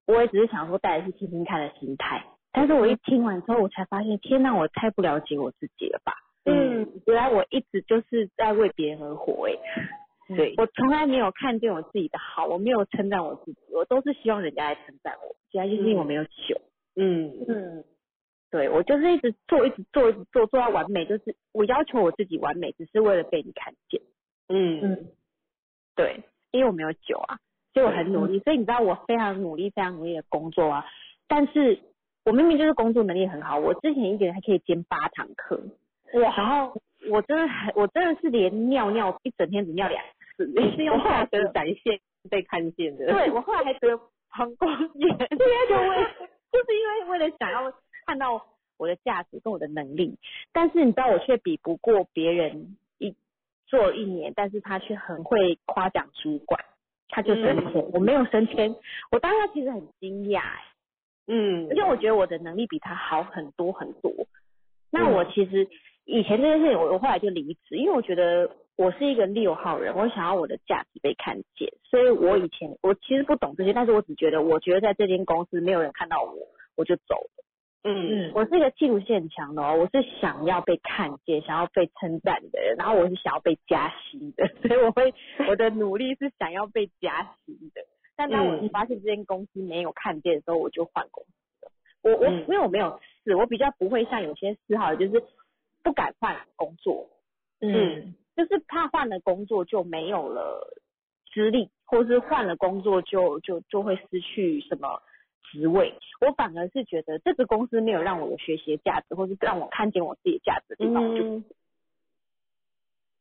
我也只是想说带着去听听看的心态。但是我一听完之后，我才发现，天呐，我太不了解我自己了吧？嗯，原来我一直就是在为别人而活诶、对，我从来没有看见我自己的好，我没有称赞我自己，我都是希望人家来称赞我。主要就是因为我没有酒。嗯。嗯，对我就是一直做，一直做，一直做，做到完美，就是我要求我自己完美，只是为了被你看见。嗯。对，因为我没有酒啊，所以我很努力，所以你知道我非常努力，非常努力的工作啊，但是我明明就是工作能力很好，我之前一个人还可以兼八堂课，哇，然后我真的很，我真的是连尿尿一整天只尿两是用我后来价值展现被看见的。对我后来还得膀胱炎，对啊，就为就是因为为了想要看到我的价值跟我的能力，但是你知道我却比不过别人一做一年，但是他却很会夸奖主管，他就升迁，我没有升迁，我当时其实很惊讶、欸，嗯。而且我觉得我的能力比他好很多很多。那我其实以前这件事情，我我后来就离职，因为我觉得我是一个六号人，我想要我的价值被看见，所以我以前我其实不懂这些，但是我只觉得，我觉得在这间公司没有人看到我，我就走了。嗯我是一个企图心很强的哦，我是想要被看见、想要被称赞的人，然后我是想要被加薪的，所以我会我的努力是想要被加薪的。但当我嗯发现这间公司没有看见的时候，我就换公司了。我我、嗯因为我没有试，我比较不会像有些四号人就是不敢换工作，嗯就是怕换了工作就没有了资历，或是换了工作就就就会失去什么职位。我反而是觉得这个公司没有让我有学习的价值，或是让我看见我自己价值的地方，我就嗯，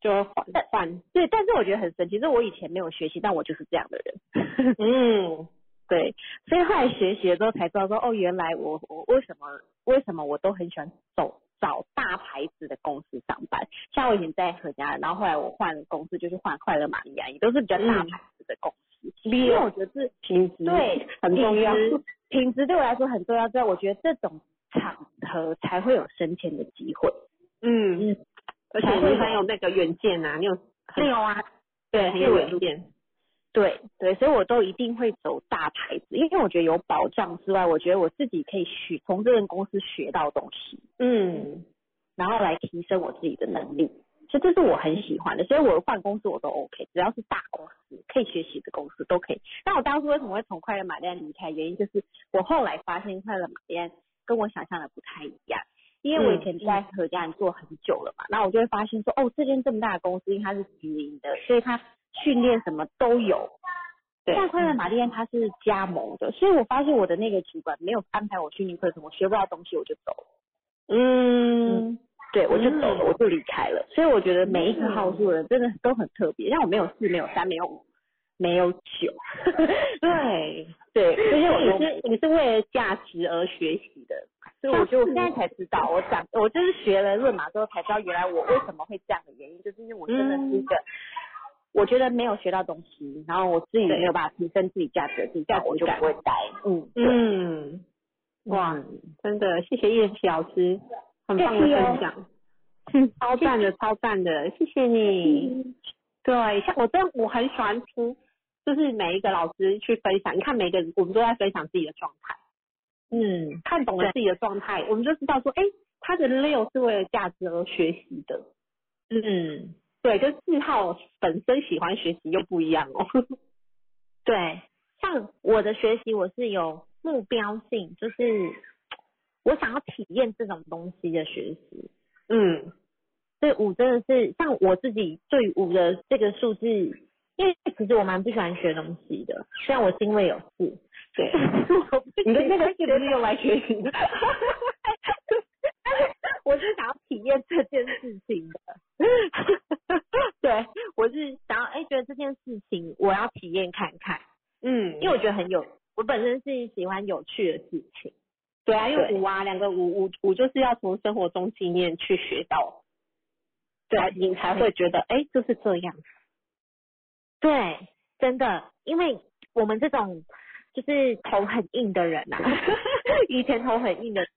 就会换换。对。但是我觉得很神奇，就是我以前没有学习，但我就是这样的人。嗯对，所以后来学习了之后才知道说，哦，原来我我为什么为什么我都很喜欢走找大牌子的公司上班。像我以前在何家，然后后来我换公司就是换快乐玛丽亚，也都是比较大牌子的公司。因为我觉得是品质对很重要。品质对我来说很重要。之外，我觉得这种场合才会有升迁的机会。嗯嗯，而且你很有那个远见呐，你有很没有啊，对很有远见。对对，所以我都一定会走大牌子，因为我觉得有保障之外，我觉得我自己可以学从这间公司学到东西，嗯然后来提升我自己的能力。所以这是我很喜欢的，所以我换公司我都 OK，只要是大公司可以学习的公司都可以。那我当初为什么会从快乐玛丽安离开？原因就是我后来发现快乐玛丽安跟我想象的不太一样，因为我以前在何家人做很久了嘛，然后我就会发现说，哦，这间这么大的公司，因为它是直营的，所以它训练什么都有。对但快乐玛丽安它是加盟的，所以我发现我的那个主管没有安排我训练课程，我学不到东西我就走了。嗯，对，我就走了，嗯我就离开了。所以我觉得每一个号数的人真的都很特别，像我没有四，没有三，没有五，没有九。对，对，所以所以我你是你是为了价值而学习的，所以我就现在才知道，我长我就是学了论马之后才知道，原来我为什么会这样的原因，就是因为我真的是一个，我觉得没有学到东西，然后我自己没有办法提升自己价值的地方，我就不会待。嗯嗯，哇，真的谢谢叶琪老师，很棒的分享，超赞的，超赞的，谢谢你。对，像我这我很喜欢听，就是每一个老师去分享，你看每个人我们都在分享自己的状态，嗯，看懂了自己的状态，我们就知道说，哎，他的六是为了价值而学习的，嗯，对，跟四号本身喜欢学习又不一样哦。对，像我的学习我是有目标性，就是我想要体验这种东西的学习。嗯，对五真的是像我自己对五的这个数字，因为其实我蛮不喜欢学东西的，虽然我因为有事，对，你的那个是不是用来学习的？我是想要体验这件事情的。对，我是想要哎、觉得这件事情我要体验看看，嗯，因为我觉得很有，我本身是喜欢有趣的事情。对啊，因为对五啊，两个五五五就是要从生活中经验去学到，对，你才会觉得哎，就是这样。对，真的，因为我们这种就是头很硬的人呐、以前头很硬的，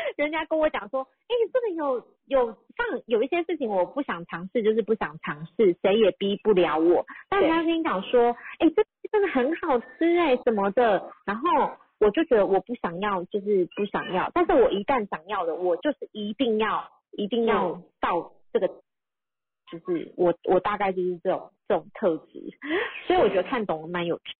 人家跟我讲说，哎、这个有有像有一些事情我不想尝试，就是不想尝试，谁也逼不了我。但人家跟你讲说，哎、这真的很好吃哎、什么的，然后我就觉得我不想要，就是不想要。但是我一旦想要的，我就是一定要一定要到这个就是我我大概就是这种这种特质，所以我觉得看懂了蛮有趣。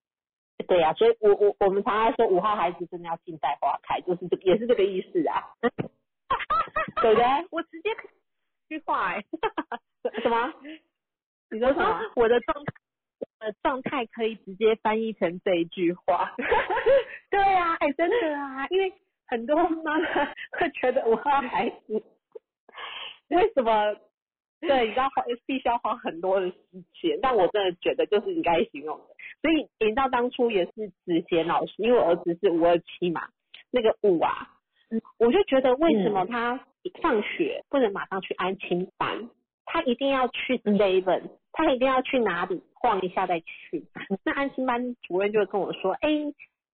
对呀、所以我我我们常常说五号孩子真的要静待花开，就是这个也是这个意思啊，对不对？我直接这句话哎、什么？你说什么？我的状态，我的状态可以直接翻译成这一句话。对呀、哎、真的啊，因为很多妈妈会觉得五号孩子为什么？对，你知道花必须要花很多的时间，但我真的觉得就是你该形容的。所以你知道当初也是子贤老师，因为我儿子是五二七嘛，那个五啊，我就觉得为什么他上学不能马上去安亲班，他一定要去 seven，他一定要去哪里晃一下再去。那安心班主任就会跟我说，哎、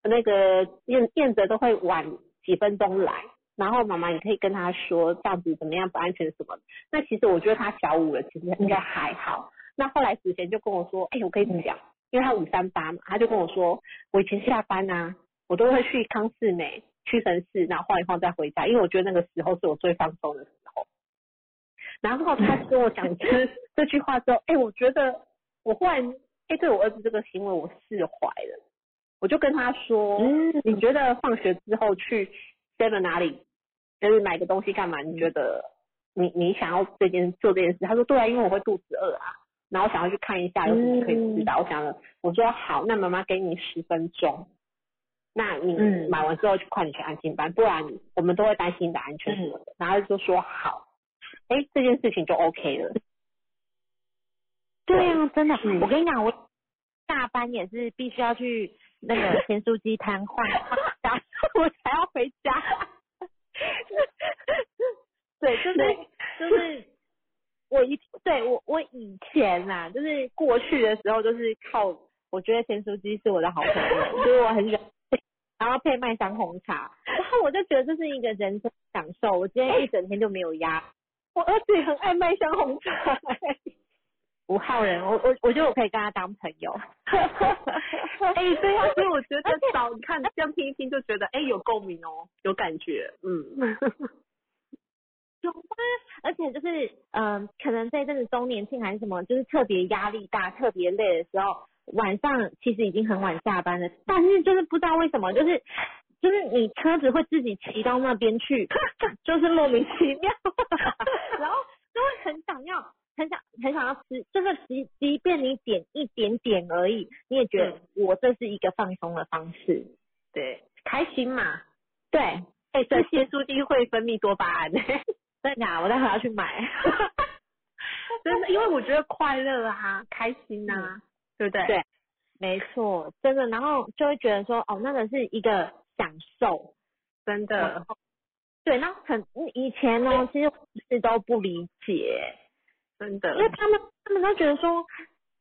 那个燕燕泽都会晚几分钟来，然后妈妈你可以跟他说这样子怎么样不安全什么的。那其实我觉得他小五了，其实应该还好。那后来子贤就跟我说，哎、我跟你讲，因为他五三八嘛，他就跟我说，我以前下班啊，我都会去康士美、屈臣氏，然后晃一晃再回家，因为我觉得那个时候是我最放松的时候。然后他跟我讲这这句话之后，哎、我觉得我忽然哎、对我儿子这个行为我释怀了，我就跟他说，嗯你觉得放学之后去 seven 哪里，就是买个东西干嘛？你觉得你你想要这件做这件事？他说对啊，因为我会肚子饿啊，然后想要去看一下有什么可以吃的。我想了，我说好，那妈妈给你十分钟，那你嗯买完之后就快点去安心班，不然我们都会担心你的安全什么的。然后就说好，哎，这件事情就 OK 了。对啊，真的，嗯我跟你讲，我下班也是必须要去那个咸酥鸡摊换，然 后我才要回家。对，就是就是我一对我我以前呐、就是过去的时候就是靠，我觉得咸酥鸡是我的好朋友，就是我很喜欢。然后配麦香红茶，然后我就觉得这是一个人生享受。我今天一整天就没有压力我儿子也很爱麦香红茶、五号人，我我我觉得我可以跟他当朋友。哎、对啊，所以我觉得早你看这样听一听就觉得哎、有共鸣哦，有感觉，嗯，有吗？而且就是，嗯、可能在这个周年庆还是什么，就是特别压力大、特别累的时候，晚上其实已经很晚下班了，但是就是不知道为什么，就是就是你车子会自己骑到那边去，就是莫名其妙，然后就会很想要，很想很想要吃，就是即即便你点一点点而已，你也觉得我这是一个放松的方式，对，开心嘛。对，哎，这些书机会分泌多巴胺呢。真的啊，我待会要去买。真的，因为我觉得快乐啊，开心啊，对不对？对，没错，真的，然后就会觉得说，哦，那个是一个享受，真的。对，那很以前呢，其实是都不理解，真的，因为他们他们都觉得说，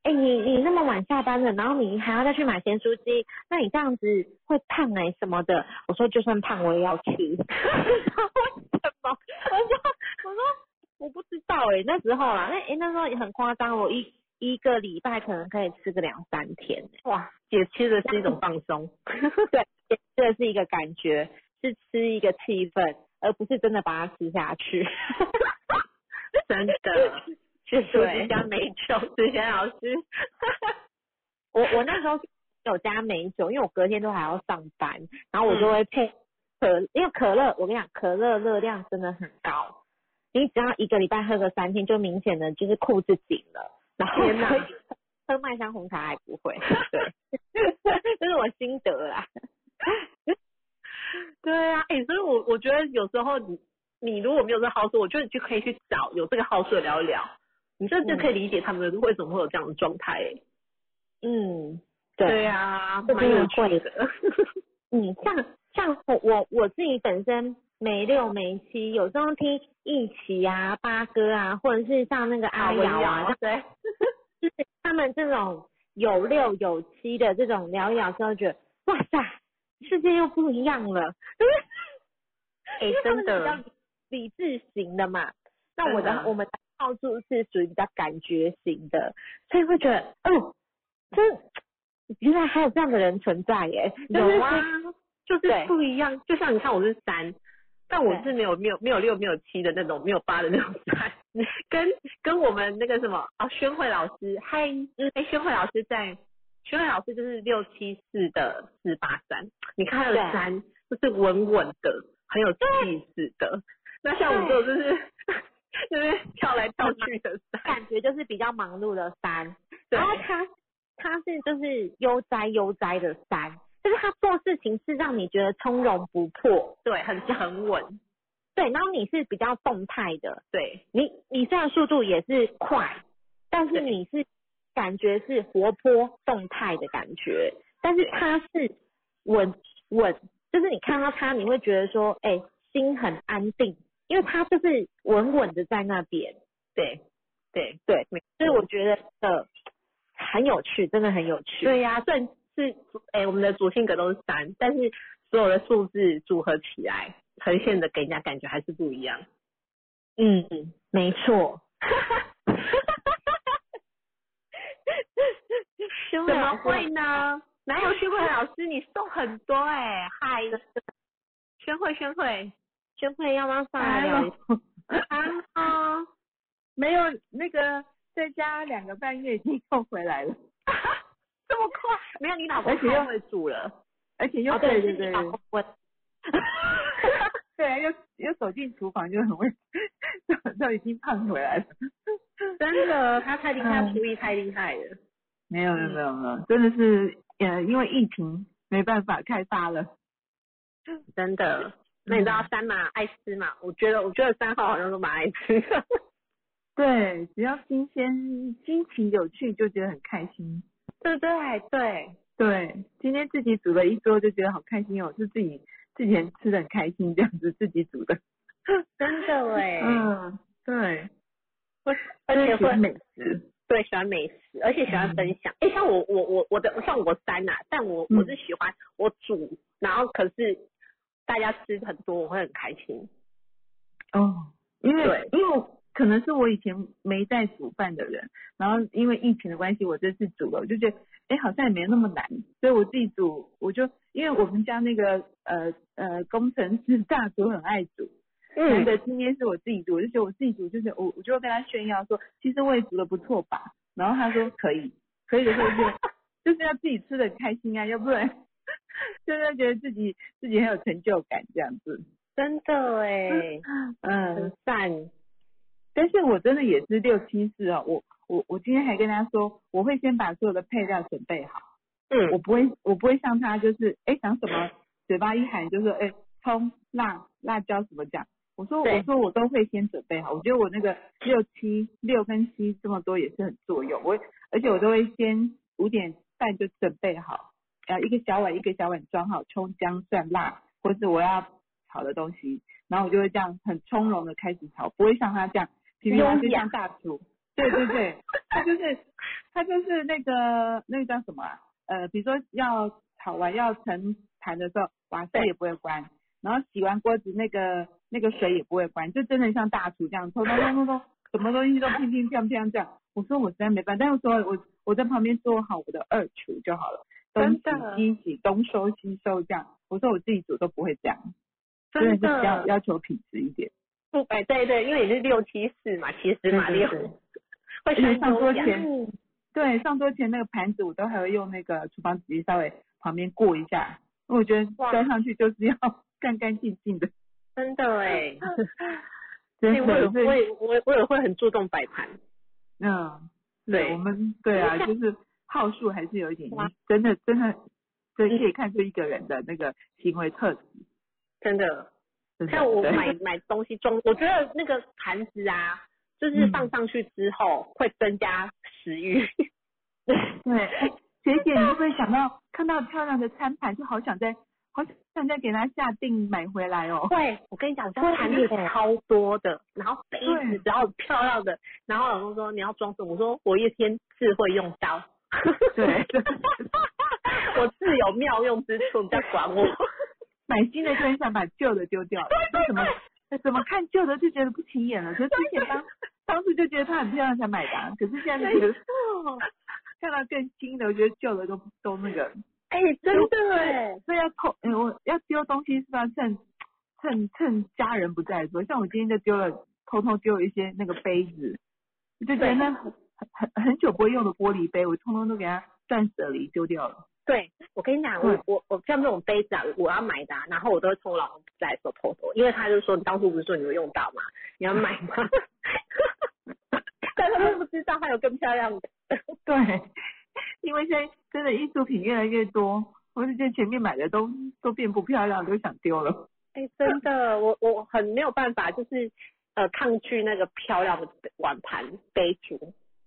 哎，你你那么晚下班了，然后你还要再去买咸酥鸡，那你这样子会胖哎什么的。我说就算胖我也要吃。然后什么？我说我说我不知道哎，那时候啦，那哎那时候也很夸张，我一一个礼拜可能可以吃个两三天。哇，姐吃的是一种放松，对，吃的是一个感觉，是吃一个气氛。而不是真的把它吃下去，真的，是说加美酒，之前老师，我我那时候有加美酒，因为我隔天都还要上班，然后我就会配可，因为可乐，我跟你讲，可乐热量真的很高，你只要一个礼拜喝个三天，就明显的就是裤子紧了，然后 喝麦香红茶还不会，对，这是我心得啦。对啊，哎，所以我我觉得有时候你你如果没有这好处，我觉得你就可以去找有这个好处聊一聊，你这就可以理解他们为什么会有这样的状态。嗯，对啊，蛮有趣的。嗯，像像我我我自己本身没六没七，有时候听一起啊、八哥啊，或者是像那个阿瑶啊，对，就是他们这种有六有七的这种聊一聊之后，觉得哇塞。世界又不一样了，哎，真的，理智型的嘛，那我的我们的号数是属于比较感觉型的，所以会觉得，哦，这原来还有这样的人存在耶，有啊，就是不一样，就像你看我是三，但我是没有没有没有六没有七的那种，没有八的那种三，跟跟我们那个什么啊，宣慧老师，嗨，哎，宣慧老师在。宣慧老师就是六七四的四八三，你看他的三就是稳稳的，很有气势的。那像我这种就是就是跳来跳去的山，感觉就是比较忙碌的山。然后他他是就是悠哉悠哉的山，就是他做事情是让你觉得从容不迫，对，很很稳。对，然后你是比较动态的，对你你虽然速度也是快，但是你是。感觉是活泼动态的感觉，但是他是稳稳，就是你看到他，你会觉得说，哎，心很安定，因为他就是稳稳的在那边。对，对，对，所以我觉得呃很有趣，真的很有趣。对呀，算是哎，我们的主性格都是三，但是所有的数字组合起来呈现的给人家感觉还是不一样。嗯，没错。怎么会呢？哪有宣慧老师？你送很多哎！嗨，宣慧，宣慧，宣慧，要不要上来聊？啊，没有，那个在家两个半月已经又回来了。这么快？没有，你老婆而且又会煮了，而且又对对对，对啊，又又走进厨房就很会，都已经胖回来了。真的，他太厉害，厨艺太厉害了。没有没有没有没有，真的是呃，因为疫情没办法开发了，真的。那你知道三嘛爱吃嘛？我觉得我觉得三号好像都蛮爱吃的。对，只要新鲜、新奇、有趣，就觉得很开心。对对对对，今天自己煮了一桌，就觉得好开心哦，是自己之前吃的很开心，这样子自己煮的。真的 哎。嗯，对。而且会美食。对，喜欢美食，而且喜欢分享。哎，像我我我我的像我三呐，但我我是喜欢我煮，然后可是大家吃很多，我会很开心。哦，因为因为可能是我以前没在煮饭的人，然后因为疫情的关系，我这次煮了，我就觉得哎好像也没那么难，所以我自己煮，我就因为我们家那个呃呃工程师大厨很爱煮。难得今天是我自己煮，我就觉得我自己煮就是我，我就会跟他炫耀说，其实我也煮的不错吧。然后他说可以，可以的时候就 就是要自己吃的开心啊，要不然就是觉得自己自己很有成就感这样子。真的哎，嗯很，赞。但是我真的也是六七四哦，我我我今天还跟他说，我会先把所有的配料准备好，嗯我嗯，不会我不会像他就是哎想什么嘴巴一喊就说哎葱辣辣椒什么讲，我说我说我都会先准备好，我觉得我那个六七六跟七这么多也是很作用，我而且我都会先五点半就准备好，呃一个小碗一个小碗装好葱姜蒜辣，或是我要炒的东西，然后我就会这样很从容的开始炒，不会像他这样噼里啪啦就像大厨。对对对，他就是他就是那个那个叫什么啊？呃，比如说要炒完要盛盘的时候，瓦斯也不会关，然后洗完锅子那个那个水也不会关，就真的像大厨这样，咚咚咚咚咚，什么东西都乒乒乓乓这样。我说我实在没办法，但是说我我在旁边做好我的二厨就好了，东洗真的西洗，东收西收这样。我说我自己煮都不会这样，真的是比较。要求品质一点。不，哎，对对，因为你是六七四嘛，七十马力对对对会。上桌前，对，上桌前那个盘子我都还会用那个厨房纸巾稍微旁边过一下，因为我觉得哇端上去就是要 干干净净的，真的哎，真所以我也会，我也我也我也会很注重摆盘。嗯，对我们对啊，就是号数还是有一点哇，真的真的，对，可以看出一个人的那个行为特质。真的，像我买 买东西装，我觉得那个盘子啊，就是嗯放上去之后会增加食欲。对，哎，学姐，你会不会想到看到漂亮的餐盘，就好想再好想再给他下定买回来哦？会，我跟你讲，我家盘子超多的，然后杯子只要漂亮的，然后老公说你要装什么，我说我一天自会用到。对 我自有妙用之处，你不要管我。买新的就很想把旧的丢掉，为什么？怎么看旧的就觉得不起眼了？可是之前当当时就觉得它很漂亮才买的、啊，可是现在就觉得看到更新的，我觉得旧的都都那个，哎、真的哎，所以要扣，嗯，我要丢东西是不是要趁趁趁家人不在的时候？像我今天就丢了，偷偷丢了一些那个杯子，我就觉得那很很很久不会用的玻璃杯，我通通都给它断舍离丢掉了。对我跟你讲，我我我像这种杯子啊，我要买的、啊，然后我都会从我老公不在的时候偷偷，因为他就说你当初不是说你会用到嘛，你要买吗？但他们不知道还有更漂亮的。对，因为现在真的艺术品越来越多，我就觉得前面买的都都变不漂亮，都想丢了。哎、真的，我我很没有办法，就是呃抗拒那个漂亮的碗盘杯碟。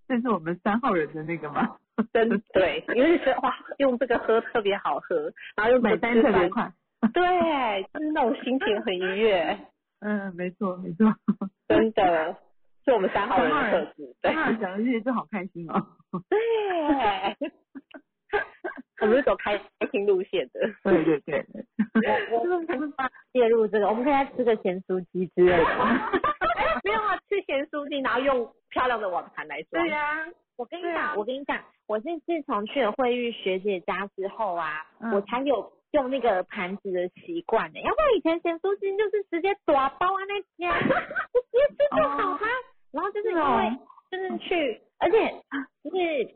这是我们三号人的那个吗？真的对，因为觉得哇，用这个喝特别好喝，然后又买单特别快。对，就是那种心情很愉悦，嗯，没错没错。真的是我们三号人的特质。对三号人讲的这些都好开心哦。对，我们是走开开心路线的。对对对。我 我们不怕介入这个，我们可以来吃个咸酥鸡之类的。没有啊，吃咸酥鸡，然后用漂亮的碗盘来装。对呀、我跟你对啊讲，我跟你讲，我是自从去了慧玉学姐家之后啊，嗯。我才有用那个盘子的习惯的。要不然以前咸酥鸡就是直接打包啊那家，就直接吃就好啦。然后就是因为哦。就是去，而且就是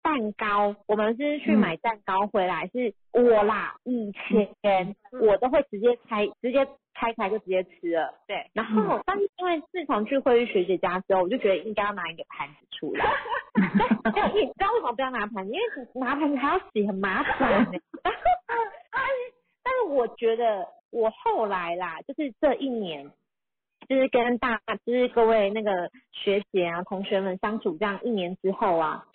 蛋糕，我们是去买蛋糕回来，是我啦，以前我都会直接拆，直接拆开就直接吃了。对，然后，但是因为自从去慧玉学姐家之后，我就觉得应该要拿一个盘子出来。对，因为你知道为什么不要拿盘子？因为拿盘子还要洗，很麻烦但是我觉得我后来啦，就是这一年，就是跟大，就是各位那个学姐啊、同学们相处这样一年之后啊，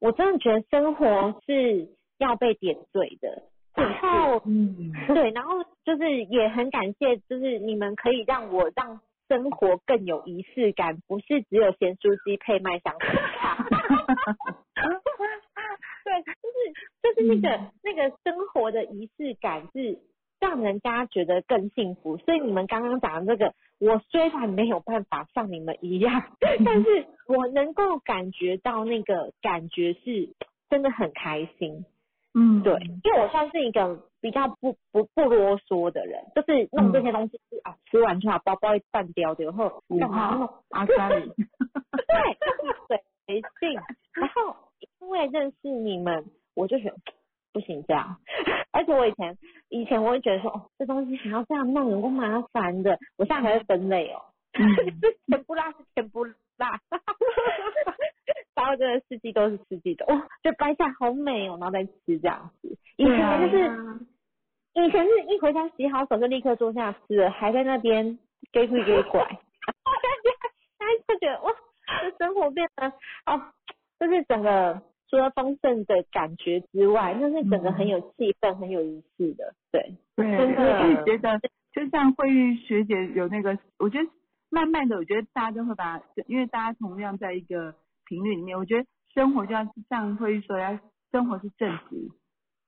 我真的觉得生活是要被点缀的。然后，嗯，对，然后就是也很感谢，就是你们可以让我让生活更有仪式感，不是只有咸酥鸡配麦香红茶。对，就是就是那个、那个生活的仪式感是让人家觉得更幸福。所以你们刚刚讲的这个，我虽然没有办法像你们一样，但是我能够感觉到那个感觉是真的很开心。嗯，对，因为我算是一个比较不不不啰嗦的人，就是弄这些东西是、啊，吃完就好，包包一半掉的，然后五干嘛弄？号阿莎里，对，就是随性。然后因为认识你们，我就觉得不行这样。而且我以前以前我会觉得说，哦，这东西还要这样弄，有够麻烦的。我现在还会分类哦，是甜不辣是甜不辣，然后真的四季都是四季的，哇，就掰下好美哦，然后再吃这样子。以前就是。以前是一回家洗好手就立刻坐下吃了，还在那边给鬼给拐，大家就觉得哇，这生活变得哦，就是整个除了丰盛的感觉之外，就是整个很有气氛、很有仪式的，对。对，真的觉得，就像慧玉学姐有那个，我觉得慢慢的，我觉得大家都会把，因为大家同样在一个频率里面，我觉得生活就要像慧玉说，要生活是正直。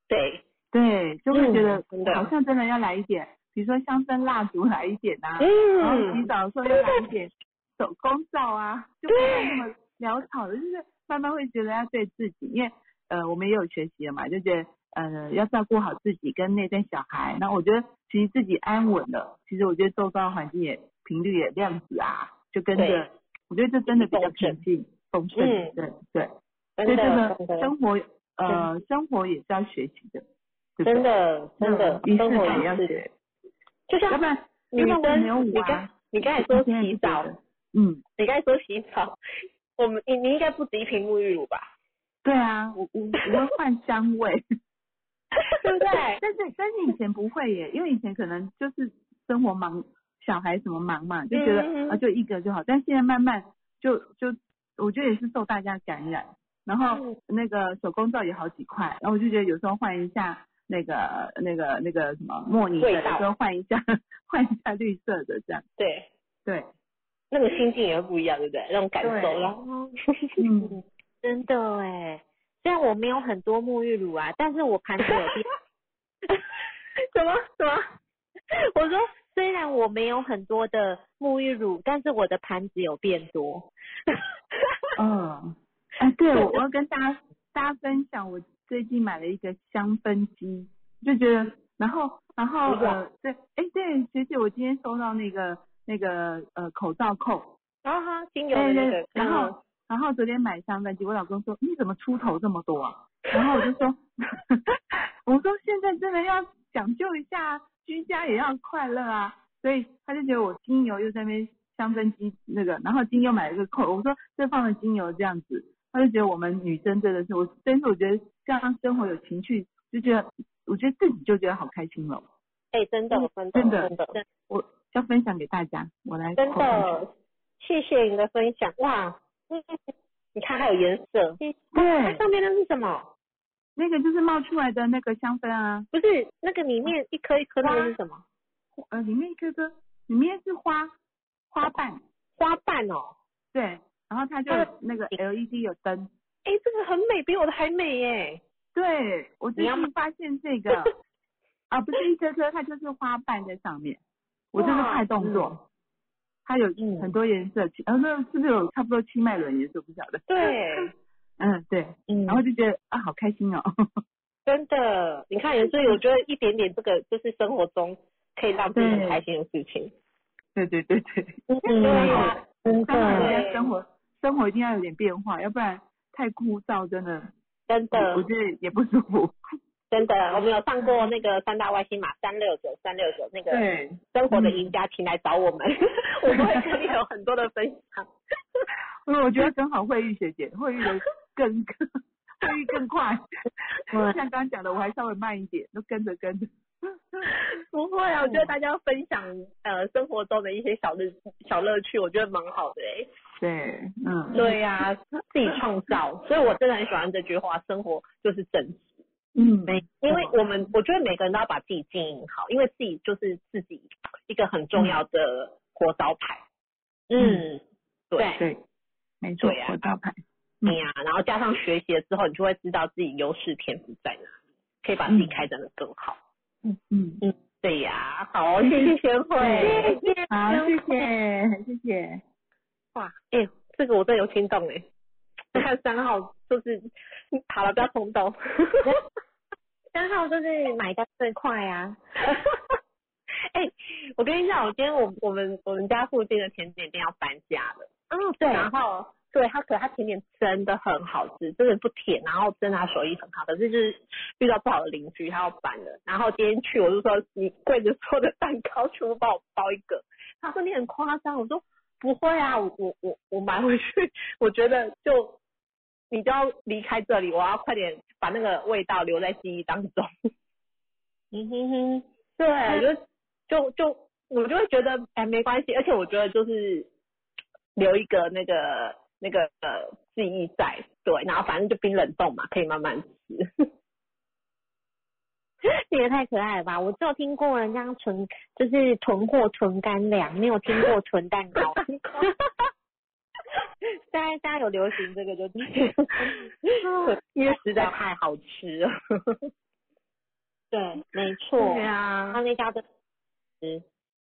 对，对，就会觉得好像真的要来一点，比如说香氛蜡烛来一点呐、嗯然后洗澡的时候要来一点手工皂啊，就不要那么潦草的，就是慢慢会觉得要对自己，因为呃我们也有学习了嘛，就觉得呃要照顾好自己跟内在小孩，那我觉得其实自己安稳了，其实我觉得周遭的环境也频率也量子啊，就跟着，我觉得这真的比较平静丰盛，嗯对对，以这的真的个生活呃生活也是要学习的。对不对真的真的生活感也要学，就像要不然女要不然我生没有舞你刚啊。你刚才说洗澡，嗯，你刚才说洗澡，我们你你应该不止一瓶沐浴乳吧？对啊，我我我会换香味，对不对？但是但是以前不会耶，因为以前可能就是生活忙，小孩什么忙嘛，就觉得、啊就一个就好，但现在慢慢就就我觉得也是受大家感染，然后嗯那个手工皂也好几块，然后我就觉得有时候换一下那个那个那个什么莫尼的，有时候换一下换一下绿色的这样，对，对，那个心境也会不一样，对不对？那种感受，对然后嗯。真的哎，虽然我没有很多沐浴乳啊，但是我盘子有变。什么什么？我说虽然我没有很多的沐浴乳，但是我的盘子有变多。嗯，哎，对，我我要跟大家大家分享，我最近买了一个香氛机，就觉得，然后然后对，哎对，学姐，我今天收到那个那个呃口罩扣，然后哈，精油那个，，然后然后昨天买香氛机，我老公说你怎么出头这么多啊？然后我就说，我说现在真的要讲究一下，居家也要快乐啊，所以他就觉得我精油又在那边香氛机那个，然后精油买了个扣，我说这放了精油这样子，他就觉得我们女生真的是我，但是我觉得这样生活有情趣，就觉得我觉得自己就觉得好开心了，哎，真的真真的真的我要分享给大家，我来真的，谢谢你的分享，哇，嗯你看还有颜色，对它，上面那是什么？那个就是冒出来的那个香氛啊。不是那个里面一颗一颗那个是什么？呃，里面一颗颗，里面是花花瓣，花瓣哦，对，然后它就那个 LED 有灯，哎，这个很美，比我的还美耶。对我最近发现这个，啊，不是一颗颗，它就是花瓣在上面，我就是哇快动作，它有嗯。很多颜色，呃，那是不是有差不多七脉轮颜色？不晓得，对，嗯，对，嗯然后就觉得啊，好开心哦，真的，你看，所以我觉得一点点这个就是生活中可以让自己很开心的事情。对对对对，嗯对呀，真的。家生活生活一定要有点变化，要不然太枯燥，真的，真的，我觉得也不舒服。真的，我们有上过那个三大外星码三六九三六九那个对，生活的赢家，请来找我们，我们会跟你有很多的分享。因为我觉得刚好慧玉学姐，慧玉的更 慧玉更快，像刚刚讲的，我还稍微慢一点，都跟着跟着。不会啊，我觉得大家分享呃生活中的一些小乐小乐趣，我觉得蛮好的哎、对，嗯，对呀、自己创造，所以我真的很喜欢这句话，生活就是真实。嗯，没，因为我们我觉得每个人都要把自己经营好，因为自己就是自己一个很重要的活招牌。嗯，对，对，没错对，啊火招牌。对呀、然后加上学习了之后，你就会知道自己优势天赋在哪里，可以把自己开展的更好。嗯嗯嗯，对呀、好，谢谢贤惠。好，谢谢，谢谢。哇，哎、这个我真的有听懂哎。看三号就是，好了，不要冲动。三号就是买单最快啊。哎、我跟你讲，我今天我我们我们家附近的甜点店要搬家了。嗯，对，然后对它，可它甜点真的很好吃，真的不甜，然后真的他手艺很好，可是就是遇到不好的邻居，他要搬了。然后今天去，我就说你柜子所有的蛋糕全部帮我包一个。他说你很夸张，我说不会啊，我我我我买回去，我觉得就你就要离开这里，我要快点把那个味道留在记忆当中。嗯哼哼，对，就就就我就会觉得哎没关系，而且我觉得就是留一个那个那个呃记忆在，对，然后反正就冰冷冻嘛，可以慢慢吃。你也太可爱了吧！我只有听过人家囤，就是囤货囤干粮，没有听过囤蛋糕。现在大家有流行这个就对，因为实在太好吃了。对，没错。对啊，他那家的吃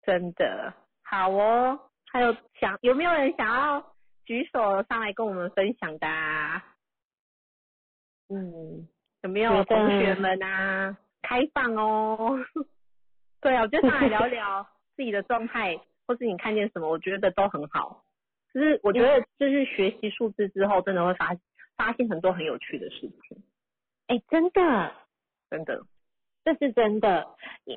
真的好哦。还有想有没有人想要举手上来跟我们分享的？啊？嗯，有没有同学们啊？开放哦。对啊，我就上来聊聊 自己的状态，或是你看见什么，我觉得都很好。就是我觉得，就是学习数字之后，真的会发发现很多很有趣的事情。哎，真的，真的。这是真的，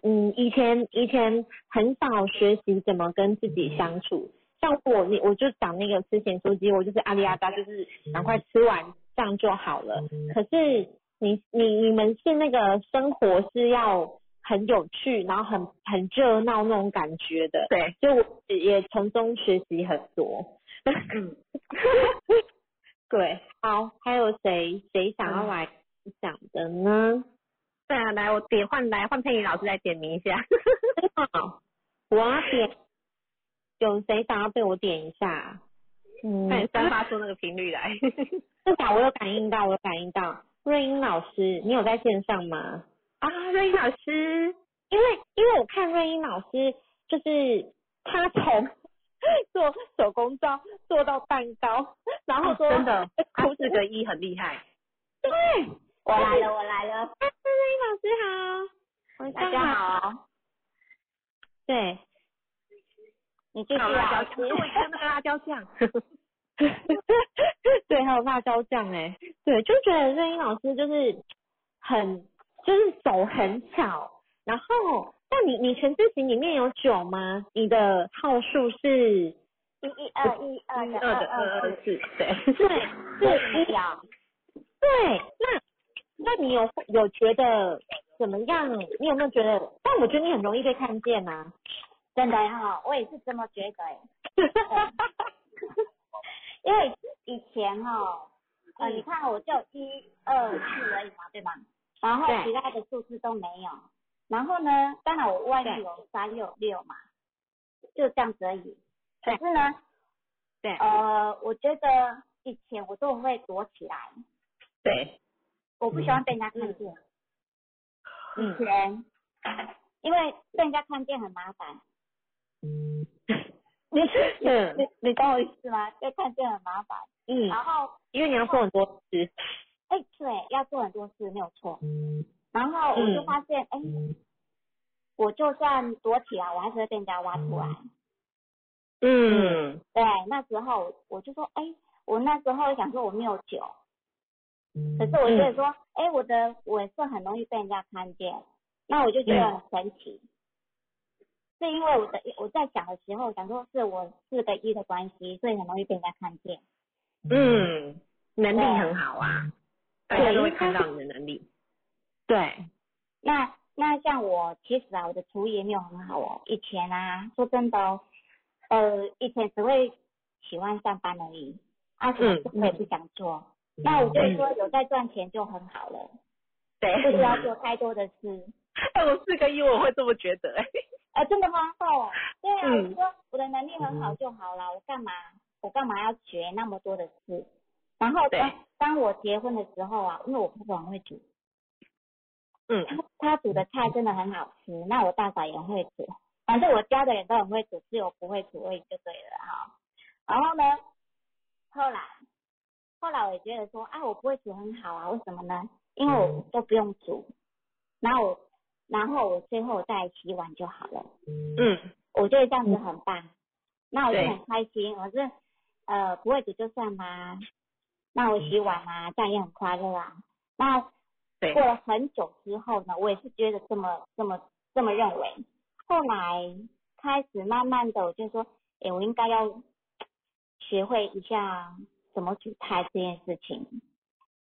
嗯，以前以前很少学习怎么跟自己相处。像我，你我就讲那个吃咸酥鸡，我就是阿里阿达，就是赶快吃完这样就好了。可是你你你们是那个生活是要很有趣，然后很很热闹那种感觉的。对，就我也从中学习很多。嗯，对，好，还有谁谁想要来讲的呢？对啊，来我点换来换佩仪老师来点名一下。好，我要点，有谁想要被我点一下？嗯，快散发 出那个频率来。至少我有感应到，我有感应到。瑞英老师，你有在线上吗？啊，瑞英老师，因为因为我看瑞英老师，就是他从 做手工皂做到蛋糕，然后说真的，他是个一很厉害。对。我来了，我来了。哎，瑞英老师好，大家好。对，你继续啊。做一个那个辣椒酱。对，还有辣椒酱哎，对，就觉得任英老师就是很，就是手很巧。然后，但你你全字型里面有九吗？你的号数是？一一二一二的二的二二四，对。对，是一样。对，那。那你有有觉得怎么样？你有没有觉得？但我觉得你很容易被看见呐，真的哈，我也是这么觉得 哎。因为以前哈，呃，你看我就一二四而已嘛，对吧？然后其他的数字都没有。然后呢，当然我外面有三有六嘛，就这样子而已。可是呢，对，呃，我觉得以前我都会躲起来。对。我不喜欢被人家看见，以前，因为被人家看见很麻烦。嗯，你是你你懂我意思吗？被看见很麻烦。嗯。然后因为你要做很多事。哎，对，要做很多事没有错。嗯。然后我就发现，哎，我就算躲起来，我还是会被人家挖出来。嗯。对，那时候我就说，哎，我那时候想说我没有酒。可是我觉得说，哎，我的我是很容易被人家看见，那我就觉得很神奇，是因为我的我在想的时候想说是我四个一的关系，所以很容易被人家看见。嗯，能力很好啊，大家都会看到你的能力。对，那那像我其实啊，我的厨艺也没有很好哦，以前啊，说真的，呃，以前只会喜欢上班而已，啊，什么事我也不想做。那我就说有在赚钱就很好了，对，不需要做太多的事。哎，我四个一我会这么觉得哎。啊，真的吗？哦，对啊，我说我的能力很好就好了，我干嘛我干嘛要学那么多的事？然后当当我结婚的时候啊，因为我婆婆很会煮，嗯，她煮的菜真的很好吃，那我大嫂也会煮，反正我家的人都很会煮，只有不会煮味就对了哈。然后呢，后来。后来我也觉得说，啊，我不会煮很好啊，为什么呢？因为我都不用煮，然后我，然后我最后再洗碗就好了。嗯，我觉得这样子很棒，那我就很开心。我是，呃不会煮就算啦，那我洗碗啊，这样也很快乐啊。那对过了很久之后呢，我也是觉得这么这么这么认为。后来开始慢慢的，我就说，诶，我应该要学会一下怎么煮菜这件事情。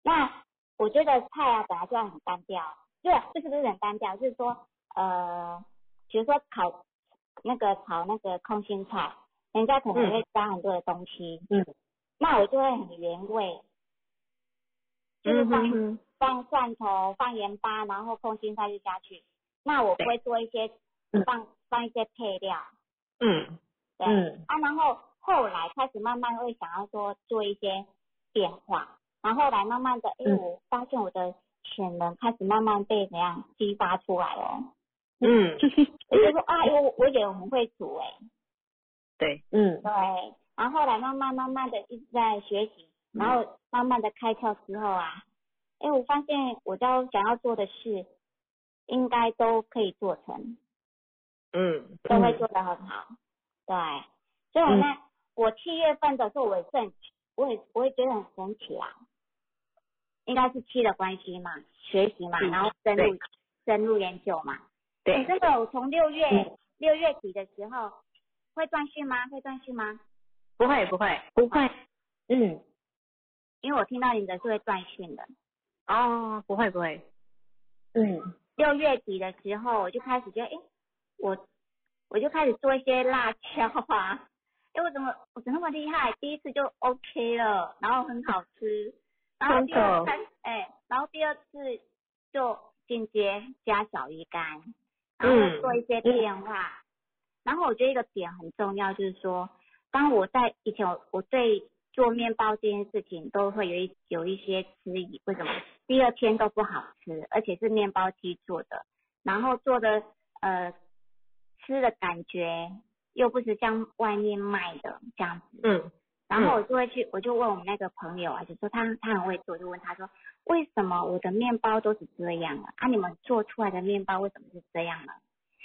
那我觉得菜啊本来就很单调，对，就是不是很单调，就是说，呃，比如说炒那个炒那个空心菜，人家可能会加很多的东西，嗯，那我就会很原味，就是嗯放、放蒜头、放盐巴，然后空心菜就下去。那我不会做一些嗯。放放一些配料，嗯。对、嗯。啊，然后后来开始慢慢会想要说做一些变化，然后后来慢慢的，哎、嗯。我发现我的潜能开始慢慢被怎样激发出来哦。嗯，我就说啊，我我觉得我们会煮哎、对，嗯。对，然后后来慢慢慢慢的一直在学习，然后慢慢的开窍之后啊，哎，我发现我要想要做的事，应该都可以做成，嗯，都会做得很好。对，所以我那、我七月份的时候，我也是很，我也我也觉得很神奇啊，应该是七的关系嘛，学习嘛，嗯然后深入深入研究嘛。对。哎，真的，我从六月嗯。六月底的时候会断讯吗？会断讯吗？不会不会。不会，嗯，因为我听到你的是会断讯的。哦，不会不会，嗯。六月底的时候，我就开始觉得，哎，我我就开始做一些辣椒啊，哎，我怎么我怎么那么厉害？第一次就 OK 了，然后很好吃，然后第二哎，然后第二次就进阶加小鱼干，然嗯。后做一些变化。然后我觉得一个点很重要，就是说，当我在以前我我对做面包这件事情都会有一有一些质疑，为什么第二天都不好吃，而且是面包机做的，然后做的呃吃的感觉又不是像外面卖的这样子，嗯然后我就会去，我就问我们那个朋友啊，就说他他很会做，就问他说，为什么我的面包都是这样啊？啊，你们做出来的面包为什么是这样呢？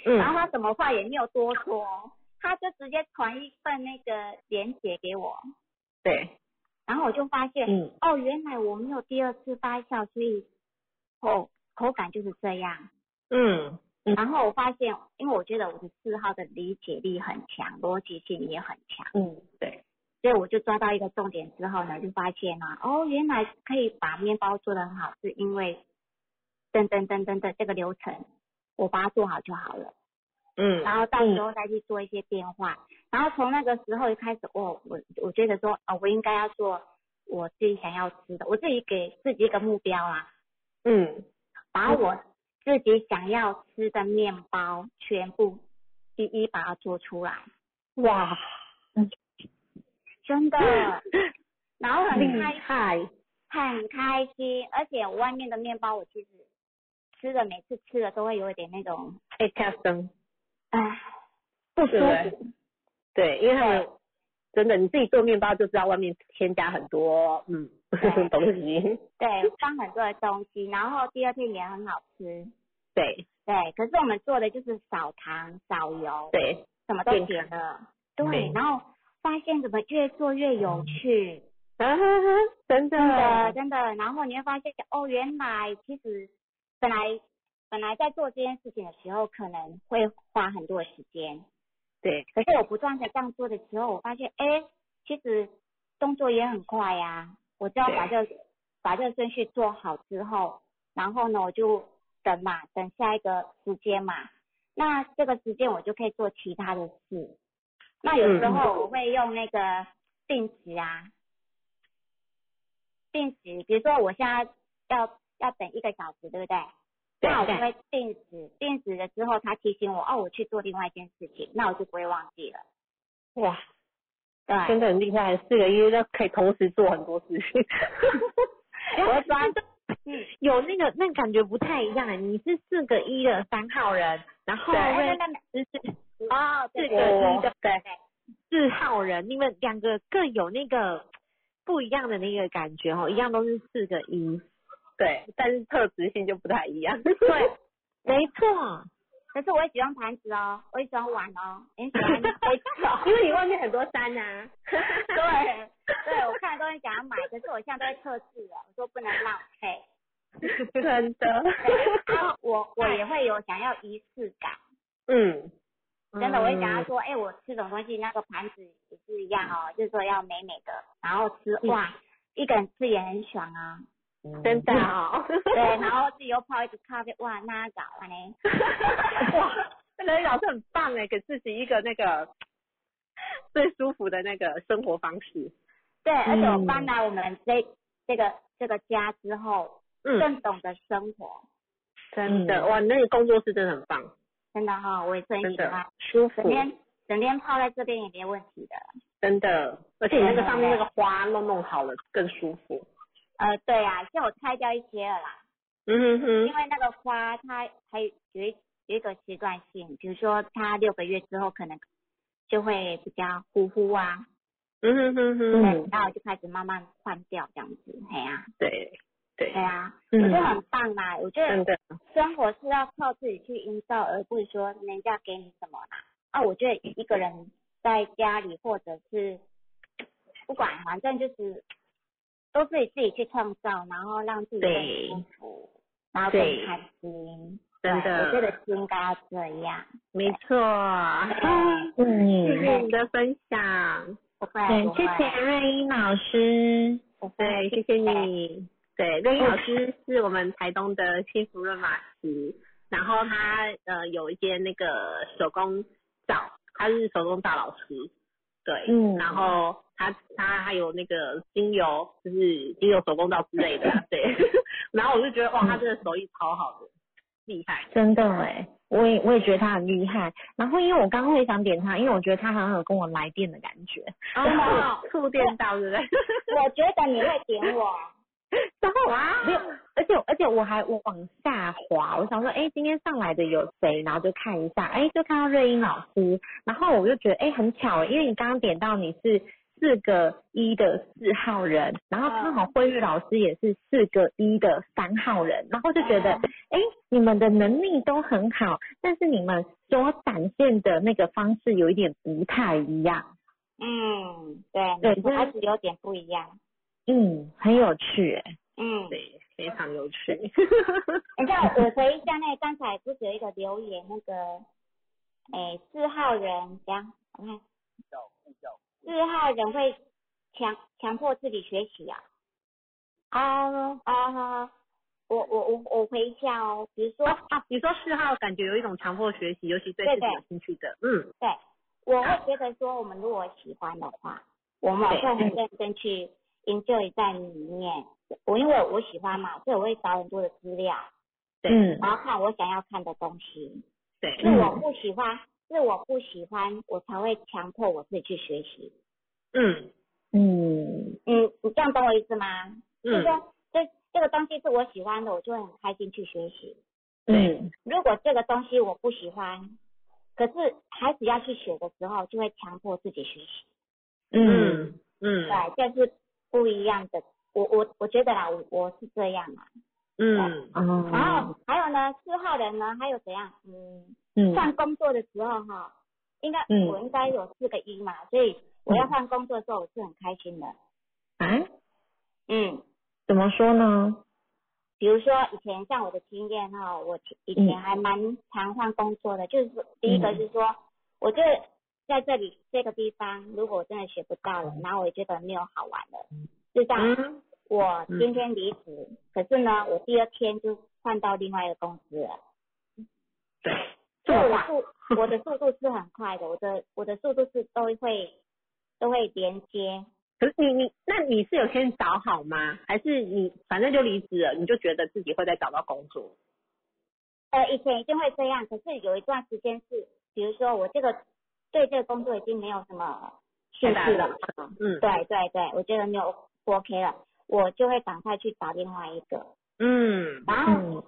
然后嗯他什么话也没有多说，他就直接传一份那个链接给我，对，然后我就发现，嗯。哦，原来我没有第二次发酵，所以口口感就是这样。嗯。嗯。然后我发现，因为我觉得我的四号的理解力很强，逻辑性也很强，嗯，对，所以我就抓到一个重点之后呢，就发现啊，哦，原来可以把面包做得很好，是因为噔噔噔噔的这个流程，我把它做好就好了。嗯然后到时候再去做一些变化。然后从那个时候一开始，哦，我我觉得说，啊、我应该要做我自己想要吃的，我自己给自己一个目标啊，嗯把我自己想要吃的面包全部一一把它做出来，哇，真的，然后很厉开心，很开心，而且外面的面包我其实吃的每次吃的都会有一点那种，哎，卡生，唉，不舒服。对，因为他们真的你自己做面包就知道外面添加很多嗯 东西，对，放很多的东西，然后第二天也很好吃。对。对，可是我们做的就是少糖少油，对，什么都健减了。对对，然后发现怎么越做越有趣，啊哈哈，真的真的真的。然后你会发现，哦，原来其实本来本来在做这件事情的时候，可能会花很多的时间，对，可是我不断的这样做的时候，我发现，哎，其实动作也很快呀、我只要把这把这个顺序做好之后，然后呢，我就等嘛，等下一个时间嘛。那这个时间我就可以做其他的事。那有时候我会用那个定时啊，定时，比如说我现在要要等一个小时，对不对？那我就会定时，定时了之后，他提醒我，哦，我去做另外一件事情，那我就不会忘记了。哇，对，真的很厉害，四个月都可以同时做很多事情。我会抓，嗯，有那个那感觉不太一样，你是四个一的三号人，然后对瑞对对斯是哦，四对个一的对四号人，你们两个各有那个不一样的那个感觉哦，一样都是四个一，对，但是特质性就不太一样。对，没错，可是我也喜欢盘子哦，我也喜欢碗哦，也喜欢杯子哦。因为你外面很多山啊。对，对我看都很想要买，可是我现在都会测试了，我说不能浪费。真的。然后我我也会有想要仪式感，嗯，真的，我会想要说，哎、我吃什么东西，那个盘子也是一样哦，就是说要美美的，然后吃哇，一个人吃也很爽啊。真的哦。对，然后自己又泡一个咖啡，哇，那搞啊呢？哇，那个老师很棒哎，给自己一个那个最舒服的那个生活方式。对，而且我嗯搬来我们这这个这个家之后，嗯，更懂得生活，真的，哇，那个工作室真的很棒，真的哈、我也是很真的。喜欢，舒服。整，天整天泡在这边也没问题的。真的，而且你那个上面那个花弄弄好了更舒服。呃，对啊，就我拆掉一些了啦，嗯哼哼。因，为那个花它还有有一有一个阶段性，比如说它六个月之后可能就会比较呼呼啊，嗯哼哼对哼，，然后我就开始慢慢换掉这样子，嘿呀、对对对，啊，嗯我觉得很棒啦，我觉得，生活是要靠自己去营造，而不是说人家给你什么啦。啊，我觉得一个人在家里或者是不管，反正就是都是你自己去创造，然后让自己对更舒服，然后更对开心。真的我觉，得是应该要这样。没错。嗯，谢嗯，谢你的分享，不会对，不谢谢会，瑞英老师。对，谢谢。你。对，瑞英老师是我们台东的幸福润马师，然后他呃有一间那个手工皂，他是手工皂老师，对，嗯然后他他还有那个精油，就是精油手工皂之类的，对，然后我就觉得哇，他真的手艺超好的，厉害，真的哎，我也我也觉得他很厉害。然后因为我刚刚会想点他，因为我觉得他好像有跟我来电的感觉。哦，触电到，对不对？我觉得你会点我，然后哇，没有，而且而且我还我往下滑，我想说，哎，今天上来的有谁？然后就看一下，哎，就看到瑞英老师，然后我就觉得，哎，很巧，因为你刚刚点到你是四个一的四号人，然后刚好慧玉老师也是四个一的三号人，然后就觉得，哎，你们的能力都很好，但是你们所展现的那个方式有一点不太一样，嗯，对，对就是你还是有点不一样，嗯，很有趣，哎，嗯。对，非常有趣。等一下，我回一下那刚才不是有一个留言，那个，哎，四号人这样，我看，四号人会强强迫自己学习啊。哦啊，我我我我回一下哦，比如说，啊，你说四号感觉有一种强迫学习，尤其对对自己有兴趣的，嗯，对，我会觉得说，我们如果喜欢的话，我们会很认真去 enjoy 在里面。我因为我喜欢嘛，所以我会找很多的资料，嗯然后看我想要看的东西。对，是我不喜欢，是我不喜欢，我才会强迫我自己去学习。嗯嗯嗯，你这样懂我意思吗？就是嗯，说，这这个东西是我喜欢的，我就会很开心去学习。嗯如果这个东西我不喜欢，可是孩子要去学的时候，就会强迫自己学习。嗯嗯嗯对，这是不一样的。我我我觉得啦，我我是这样啊。嗯哦，然后还有呢，四号人呢，还有怎样？嗯，嗯换工作的时候哈，应该、嗯我应该有四个一嘛，所以我要换工作的时候，我是很开心的。啊，嗯，怎么说呢？比如说以前像我的经验哈，我以前还蛮常换工作的，就是第一个是说，我觉得在这里这个地方，如果我真的学不到了，然后我也觉得没有好玩了，就这样。嗯我今天离职，可是呢，我第二天就换到另外一个公司了。对，所以我速我的速度是很快的，我的我的速度是都会都会连接。可是你你那你是有先找好吗？还是你反正就离职了，你就觉得自己会再找到工作？呃，以前一定会这样，可是有一段时间是，比如说我这个对这个工作已经没有什么兴趣了，嗯。对。对对，我觉得没有不 OK 了，我就会赶快去找另外一个。嗯。然后、嗯。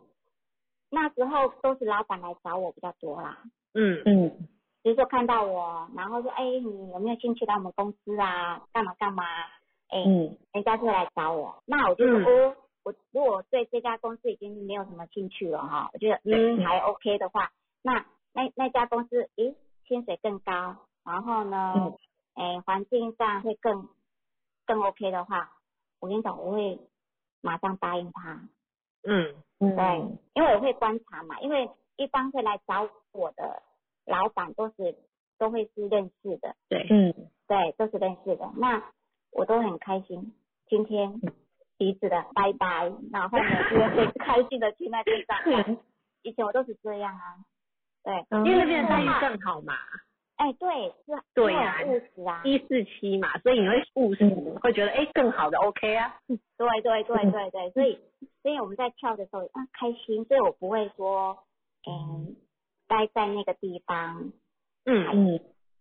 那时候都是老板来找我比较多啦，嗯。嗯。比如说看到我，然后说，哎，你有没有兴趣来我们公司啊？干嘛干嘛？哎，嗯人家就会来找我，那我就说，嗯。哦，我如果对这家公司已经没有什么兴趣了哈，我觉得嗯。还 OK 的话，那那那家公司，诶，薪水更高，然后呢，嗯诶，环境上会更更 OK 的话，我跟你讲，我会马上答应他。嗯嗯，对，因为我会观察嘛，因为一般会来找我的老板都是都会是认识的，对，嗯对，都是认识的。那我都很开心，今天彼此的拜拜，然后呢，就会开心的去那边上班。以前我都是这样啊，对，嗯。因为那边的待遇更好嘛，哎，对，是，对呀因为我务实啊，一四七嘛，所以你会务实，嗯。会觉得哎更好的 OK 啊，对对对对对，所以所以我们在跳的时候啊开心，所以我不会说，嗯，待在那个地方，嗯，嗯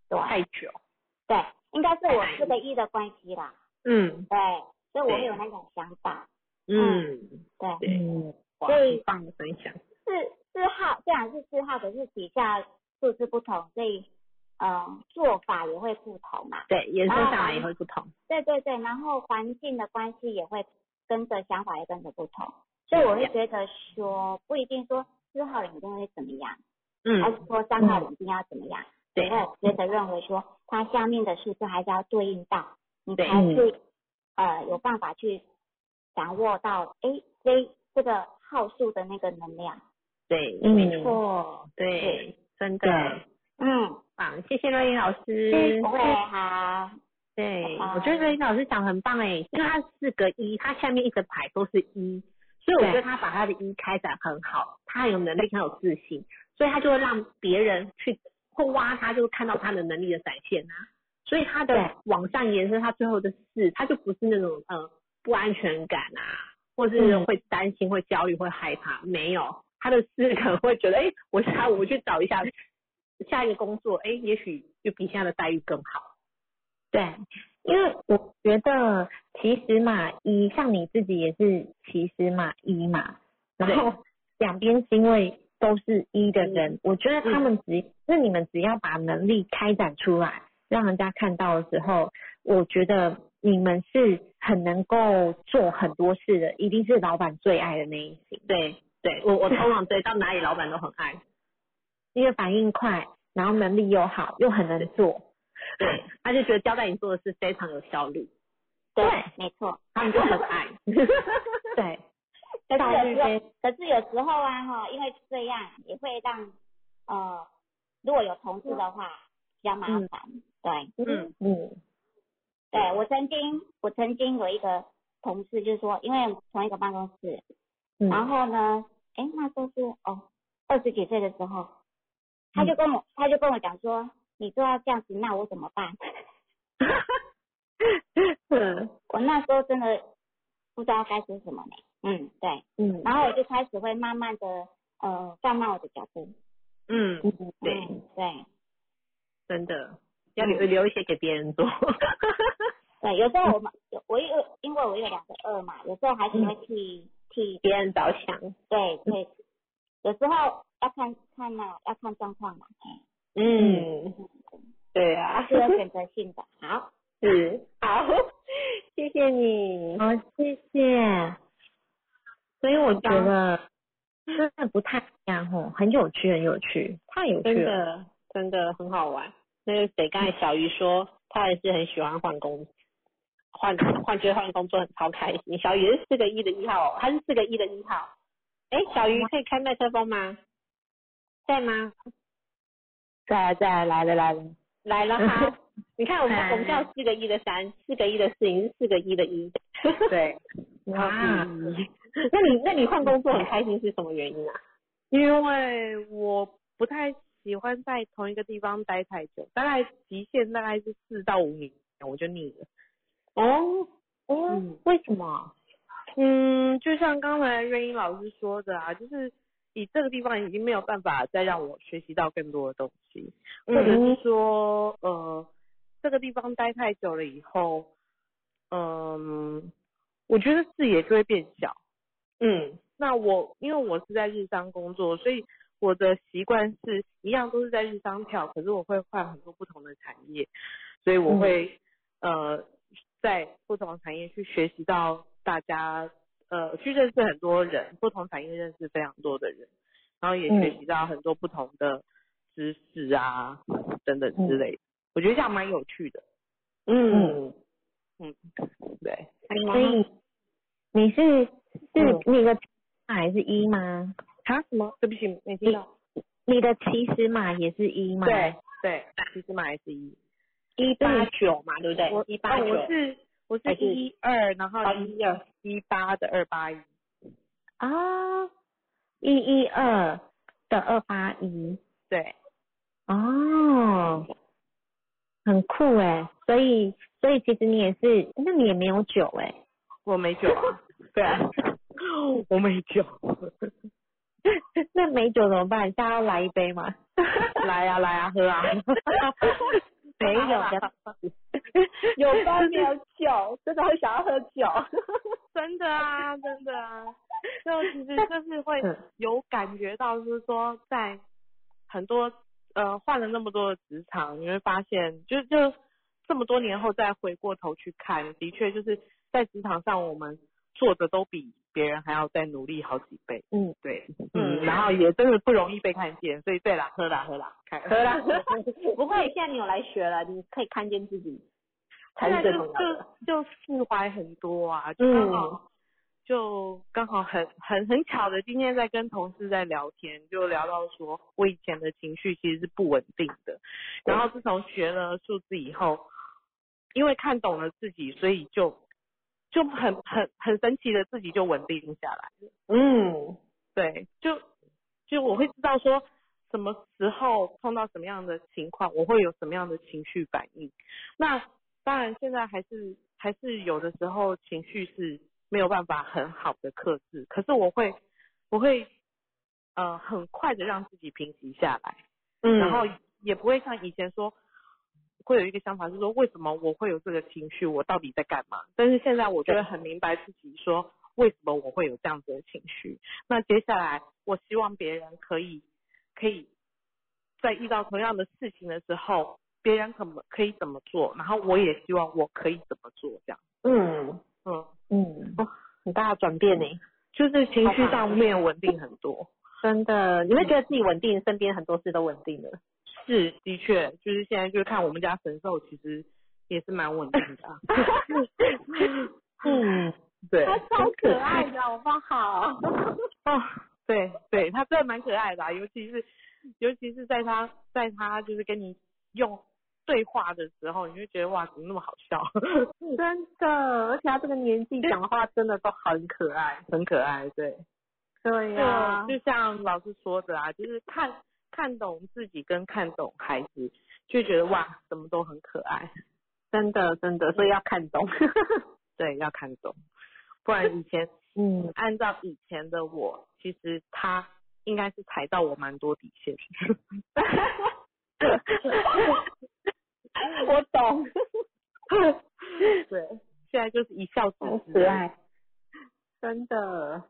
对。太久，对，应该是我四个一的关系啦，嗯。对，所以我会有那种想法，嗯，对，对，嗯哇，所以很棒的分享，四四号虽然是四号，可是底下数字不同，所以呃做法也会不同嘛，对，颜色上来也会不同，对对对，然后环境的关系也会跟着想法也跟着不同，所以我会觉得说不一定说四号人一定会怎么样，还嗯，是说三号人一定要怎么样，对，我觉得认为说它下面的数字还是要对应到，你对。才是呃有办法去掌握到哎这这个号数的那个能量，对，嗯。没错，对，真的嗯，棒，谢谢瑞英老师，不会好，对，我觉得瑞英老师讲得很棒哎，因为他四个一，他下面一整排都是一，所以我觉得他把他的一开展很好，他很有能力，很有自信，所以他就会让别人去会挖他，就会看到他的能力的展现啊。所以他的往上延伸，他最后的四，他就不是那种呃不安全感啊，或是嗯。会担心、会焦虑、会害怕，没有，他的四可能会觉得，哎、我下午去找一下下一个工作，哎、也许就比现在的待遇更好。对，因为我觉得其实嘛，一像你自己也是其实嘛一嘛，然后两边因为都是一的人，我觉得他们只那你们只要把能力开展出来，让人家看到的时候，我觉得你们是很能够做很多事的，一定是老板最爱的那一型，对对，我我通常对到哪里老板都很爱。因为反应快，然后能力又好，又很能做，对，他就觉得交代你做的事非常有效率，对对，没错。他们就很爱。对，可是有时候，可是有时候啊哈，因为这样也会让呃，如果有同事的话比较麻烦。对，嗯嗯对我曾经我曾经有一个同事就是说，因为同一个办公室，嗯，然后呢，哎那时候是哦二十几岁的时候，他就跟我他就跟我讲说，你都要这样子，那我怎么办？嗯 我那时候真的不知道该说什么呢。嗯，对，嗯然后我就开始会慢慢的呃放慢我的脚步。嗯，嗯对，嗯对真的要留留一些给别人做。对，有时候我们有我有因为我有两个二嘛，有时候还是会替替别人着想。对对，有时候要看看嘛、要看状况嘛，哎嗯，对啊，是有选择性的。好，是好，谢谢你。好，谢谢。所以我觉得真的不太一样哦，很有趣，很有趣，太有趣了。的真的很好玩。那个谁，刚才小鱼说他也是很喜欢换工，换换觉得换工作很超开心。小鱼是四个一的一号哦，他是四个一的一号。哎，小鱼可以开麦克风吗？在吗？再来，再来，来了，来了。来了哈。你看我们哎我们叫四个一的三，四个一的四，你是四个一的一。对，哇，那你那你换工作很开心是什么原因啊？因为我不太喜欢在同一个地方待太久，大概极限大概是四到五年，我就腻了。哦，嗯，为什么？嗯，就像刚才瑞英老师说的啊，就是以这个地方已经没有办法再让我学习到更多的东西，或者是说，呃，这个地方待太久了以后，嗯，我觉得视野就会变小。嗯那我因为我是在日商工作，所以我的习惯是一样都是在日商跳，可是我会换很多不同的产业，所以我会、呃在不同的产业去学习到大家呃去认识很多人，不同产业认识非常多的人，然后也学习到很多不同的知识啊等等之类的，我觉得这样蛮有趣的。嗯，嗯，对，所以你是是嗯你的还是一吗？啊什么？对不起，没听到。你的起始码也是一吗？对，对，其实码也是一。一八九嘛，对不对？我一八九哦我是我是一二，然后哦一一二一八的二八一。啊，一一二的二八一，对，哦，很酷哎，所以所以其实你也是，那你也没有酒哎，我没酒啊。对啊，我没酒。那没酒怎么办？下要来一杯吗？来啊来啊，喝啊。没有的，有饭没有酒，真的会想要喝酒。真的啊，真的啊，就其实就是会嗯有感觉到，就是说在很多呃换了那么多的职场，你会发现，就就这么多年后再回过头去看，的确就是在职场上我们做的都比别人还要再努力好几倍。嗯，对，嗯。嗯，然后也真的不容易被看见，所以对啦，喝啦喝啦，开喝啦，不会，现在你有来学了，你可以看见自己，才是最现在就重要的。就就释怀很多啊，就刚好、嗯就刚好很很很巧的，今天在跟同事在聊天，就聊到说我以前的情绪其实是不稳定的，然后自从学了数字以后，因为看懂了自己，所以就就很很很神奇的自己就稳定下来了。嗯，对，就就我会知道说什么时候碰到什么样的情况，我会有什么样的情绪反应。那当然，现在还是还是有的时候情绪是没有办法很好的克制，可是我会我会呃很快的让自己平息下来，嗯然后也不会像以前说。会有一个想法是说，为什么我会有这个情绪？我到底在干嘛？但是现在我就会很明白自己说，为什么我会有这样子的情绪。那接下来，我希望别人可以可以在遇到同样的事情的时候，别人可么可以怎么做，然后我也希望我可以怎么做，这样。嗯，嗯，嗯，很大的转变呢，就是情绪上面稳定很多。真的，你会觉得自己稳定，身边很多事都稳定了。是，的确，就是现在就是看我们家神兽，其实也是蛮稳定的啊。嗯，对，他超可爱的，好不好？哦，对对，他真的蛮可爱的、啊，尤其是尤其是在他在他就是跟你用对话的时候，你就觉得哇，怎么那么好笑？真的，而且他这个年纪讲话真的都很可爱。很可爱，对。对呀、就就像老师说的啊，就是看看懂自己跟看懂孩子，就觉得哇，什么都很可爱。真的真的，所以要看懂。对，要看懂，不然以前 嗯，按照以前的我，其实他应该是踩到我蛮多底线。我懂，对，现在就是一笑置好之。可爱，真的。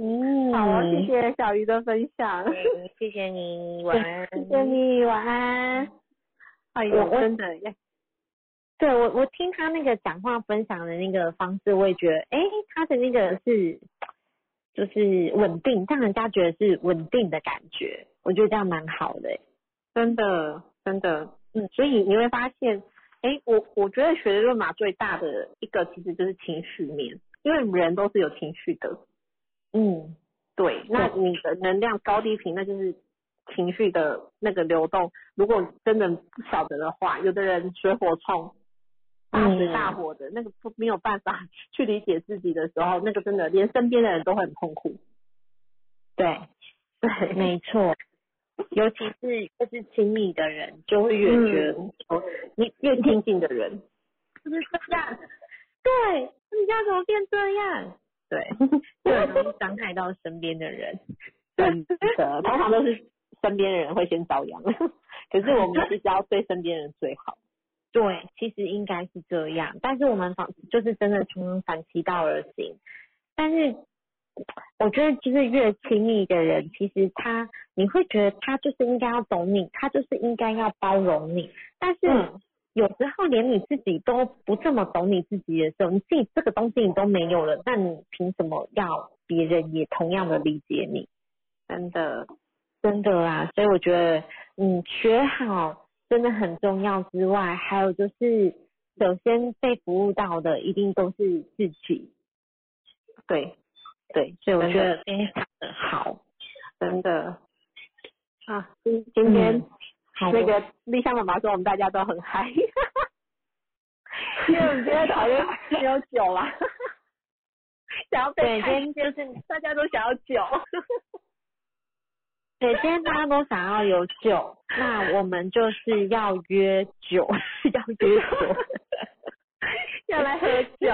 嗯，好啊，谢谢小鱼的分享。嗯谢谢你，晚安。谢谢你，晚安。哎呦，真的耶，对我，我听他那个讲话分享的那个方式，我也觉得，哎，他的那个是就是稳定，让人家觉得是稳定的感觉，我觉得这样蛮好的。真的真的，嗯，所以你会发现，哎，我我觉得学的论马最大的一个其实就是情绪面，因为人都是有情绪的。嗯，对，那你的能量高低频，那就是情绪的那个流动。如果真的不晓得的话，有的人水火冲，大水大火的，那个不没有办法 去理解自己的时候，那个真的连身边的人都会很痛苦。对，对，没错。尤其是越是亲密的人，就会越觉得，哦，你越亲近的人，是不是这样？对，你家怎么变这样？对，就很容易伤害到身边的人。真的，通常都是身边的人会先遭殃，可是我们是要对身边人最好。对，其实应该是这样，但是我们反就是真的从反其道而行。但是我觉得，就是越亲密的人，其实他你会觉得他就是应该要懂你，他就是应该要包容你。但是嗯有时候连你自己都不这么懂你自己的时候，你自己这个东西你都没有了，那你凭什么要别人也同样的理解你？真的，真的啦，所以我觉得，嗯，学好真的很重要之外，还有就是，首先被服务到的一定都是自己。对，对，所以我觉得非常的好。真的。啊，今今天嗯好那个丽香妈妈说我们大家都很嗨，因为我们今天讨论没有酒啦，想要被对，开今天就是大家都想要酒。对，今天大家都想要有酒，那我们就是要约酒，要约酒。要来喝酒，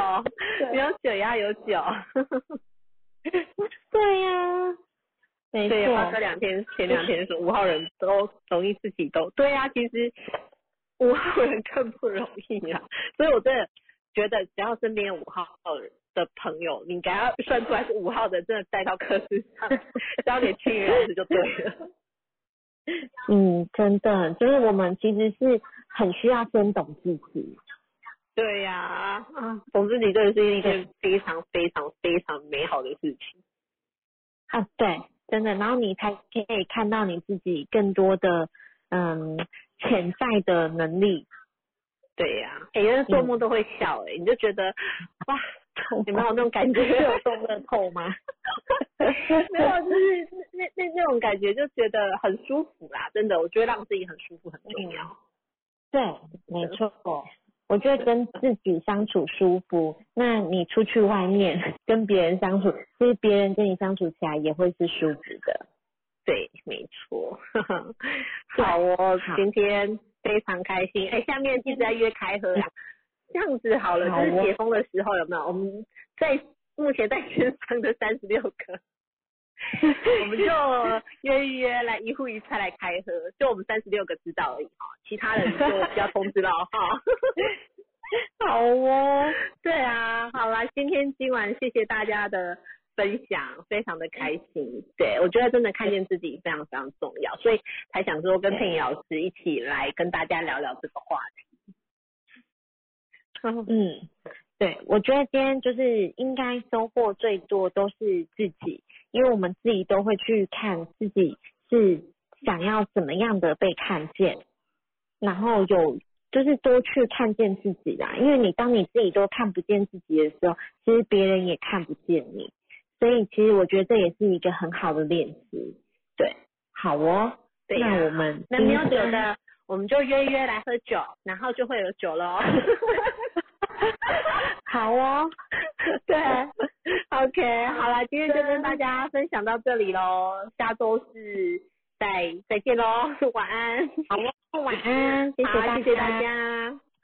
没有酒也要有酒。对呀、没对，错花哥两天前两天说五号人都容易自己都对啊，其实五号人更不容易啊，所以我真的觉得只要身边有五号的朋友，你给他算出来是五号的，真的带到课室上，交给青云老师就对了。嗯，真的，就是我们其实是很需要先懂自己。对呀、啊，懂自己真的是一件非常非常非常美好的事情。啊，对，真的，然后你才可以看到你自己更多的嗯潜在的能力。对呀、哎、有人做梦都会笑哎、你就觉得哇，有没有那种感觉？是有中乐透吗？没有，就是那那那种感觉，就觉得很舒服啦，真的，我觉得让自己很舒服很重要。对，没错。我觉得跟自己相处舒服，那你出去外面 跟别人相处，其实别人跟你相处起来也会是舒服的。对，没错。好哦，好今天非常开心。哎，下面记得要约开喝啦。这样子好了，好哦就是解封的时候有没有？我们在目前在线上的三十六个，我们就约一约来一户一菜来开喝，就我们三十六个知道而已哈，其他人就不要通知了哈。好哦，对啊，好啦，今天今晚谢谢大家的分享，非常的开心。对我觉得真的看见自己非常非常重要，所以才想说跟佩妮老师一起来跟大家聊聊这个话题。嗯，对，我觉得今天就是应该收获最多都是自己，因为我们自己都会去看自己是想要怎么样的被看见，然后有就是多去看见自己啦，因为你当你自己都看不见自己的时候，其实别人也看不见你，所以其实我觉得这也是一个很好的练习。对，好哦，那我们那没有酒的，我们就约约来喝酒，然后就会有酒喽。好哦，对 ，OK，好了，今天就跟大家分享到这里喽，下周四再再见喽，晚安。好哦，晚安，谢谢谢谢大家。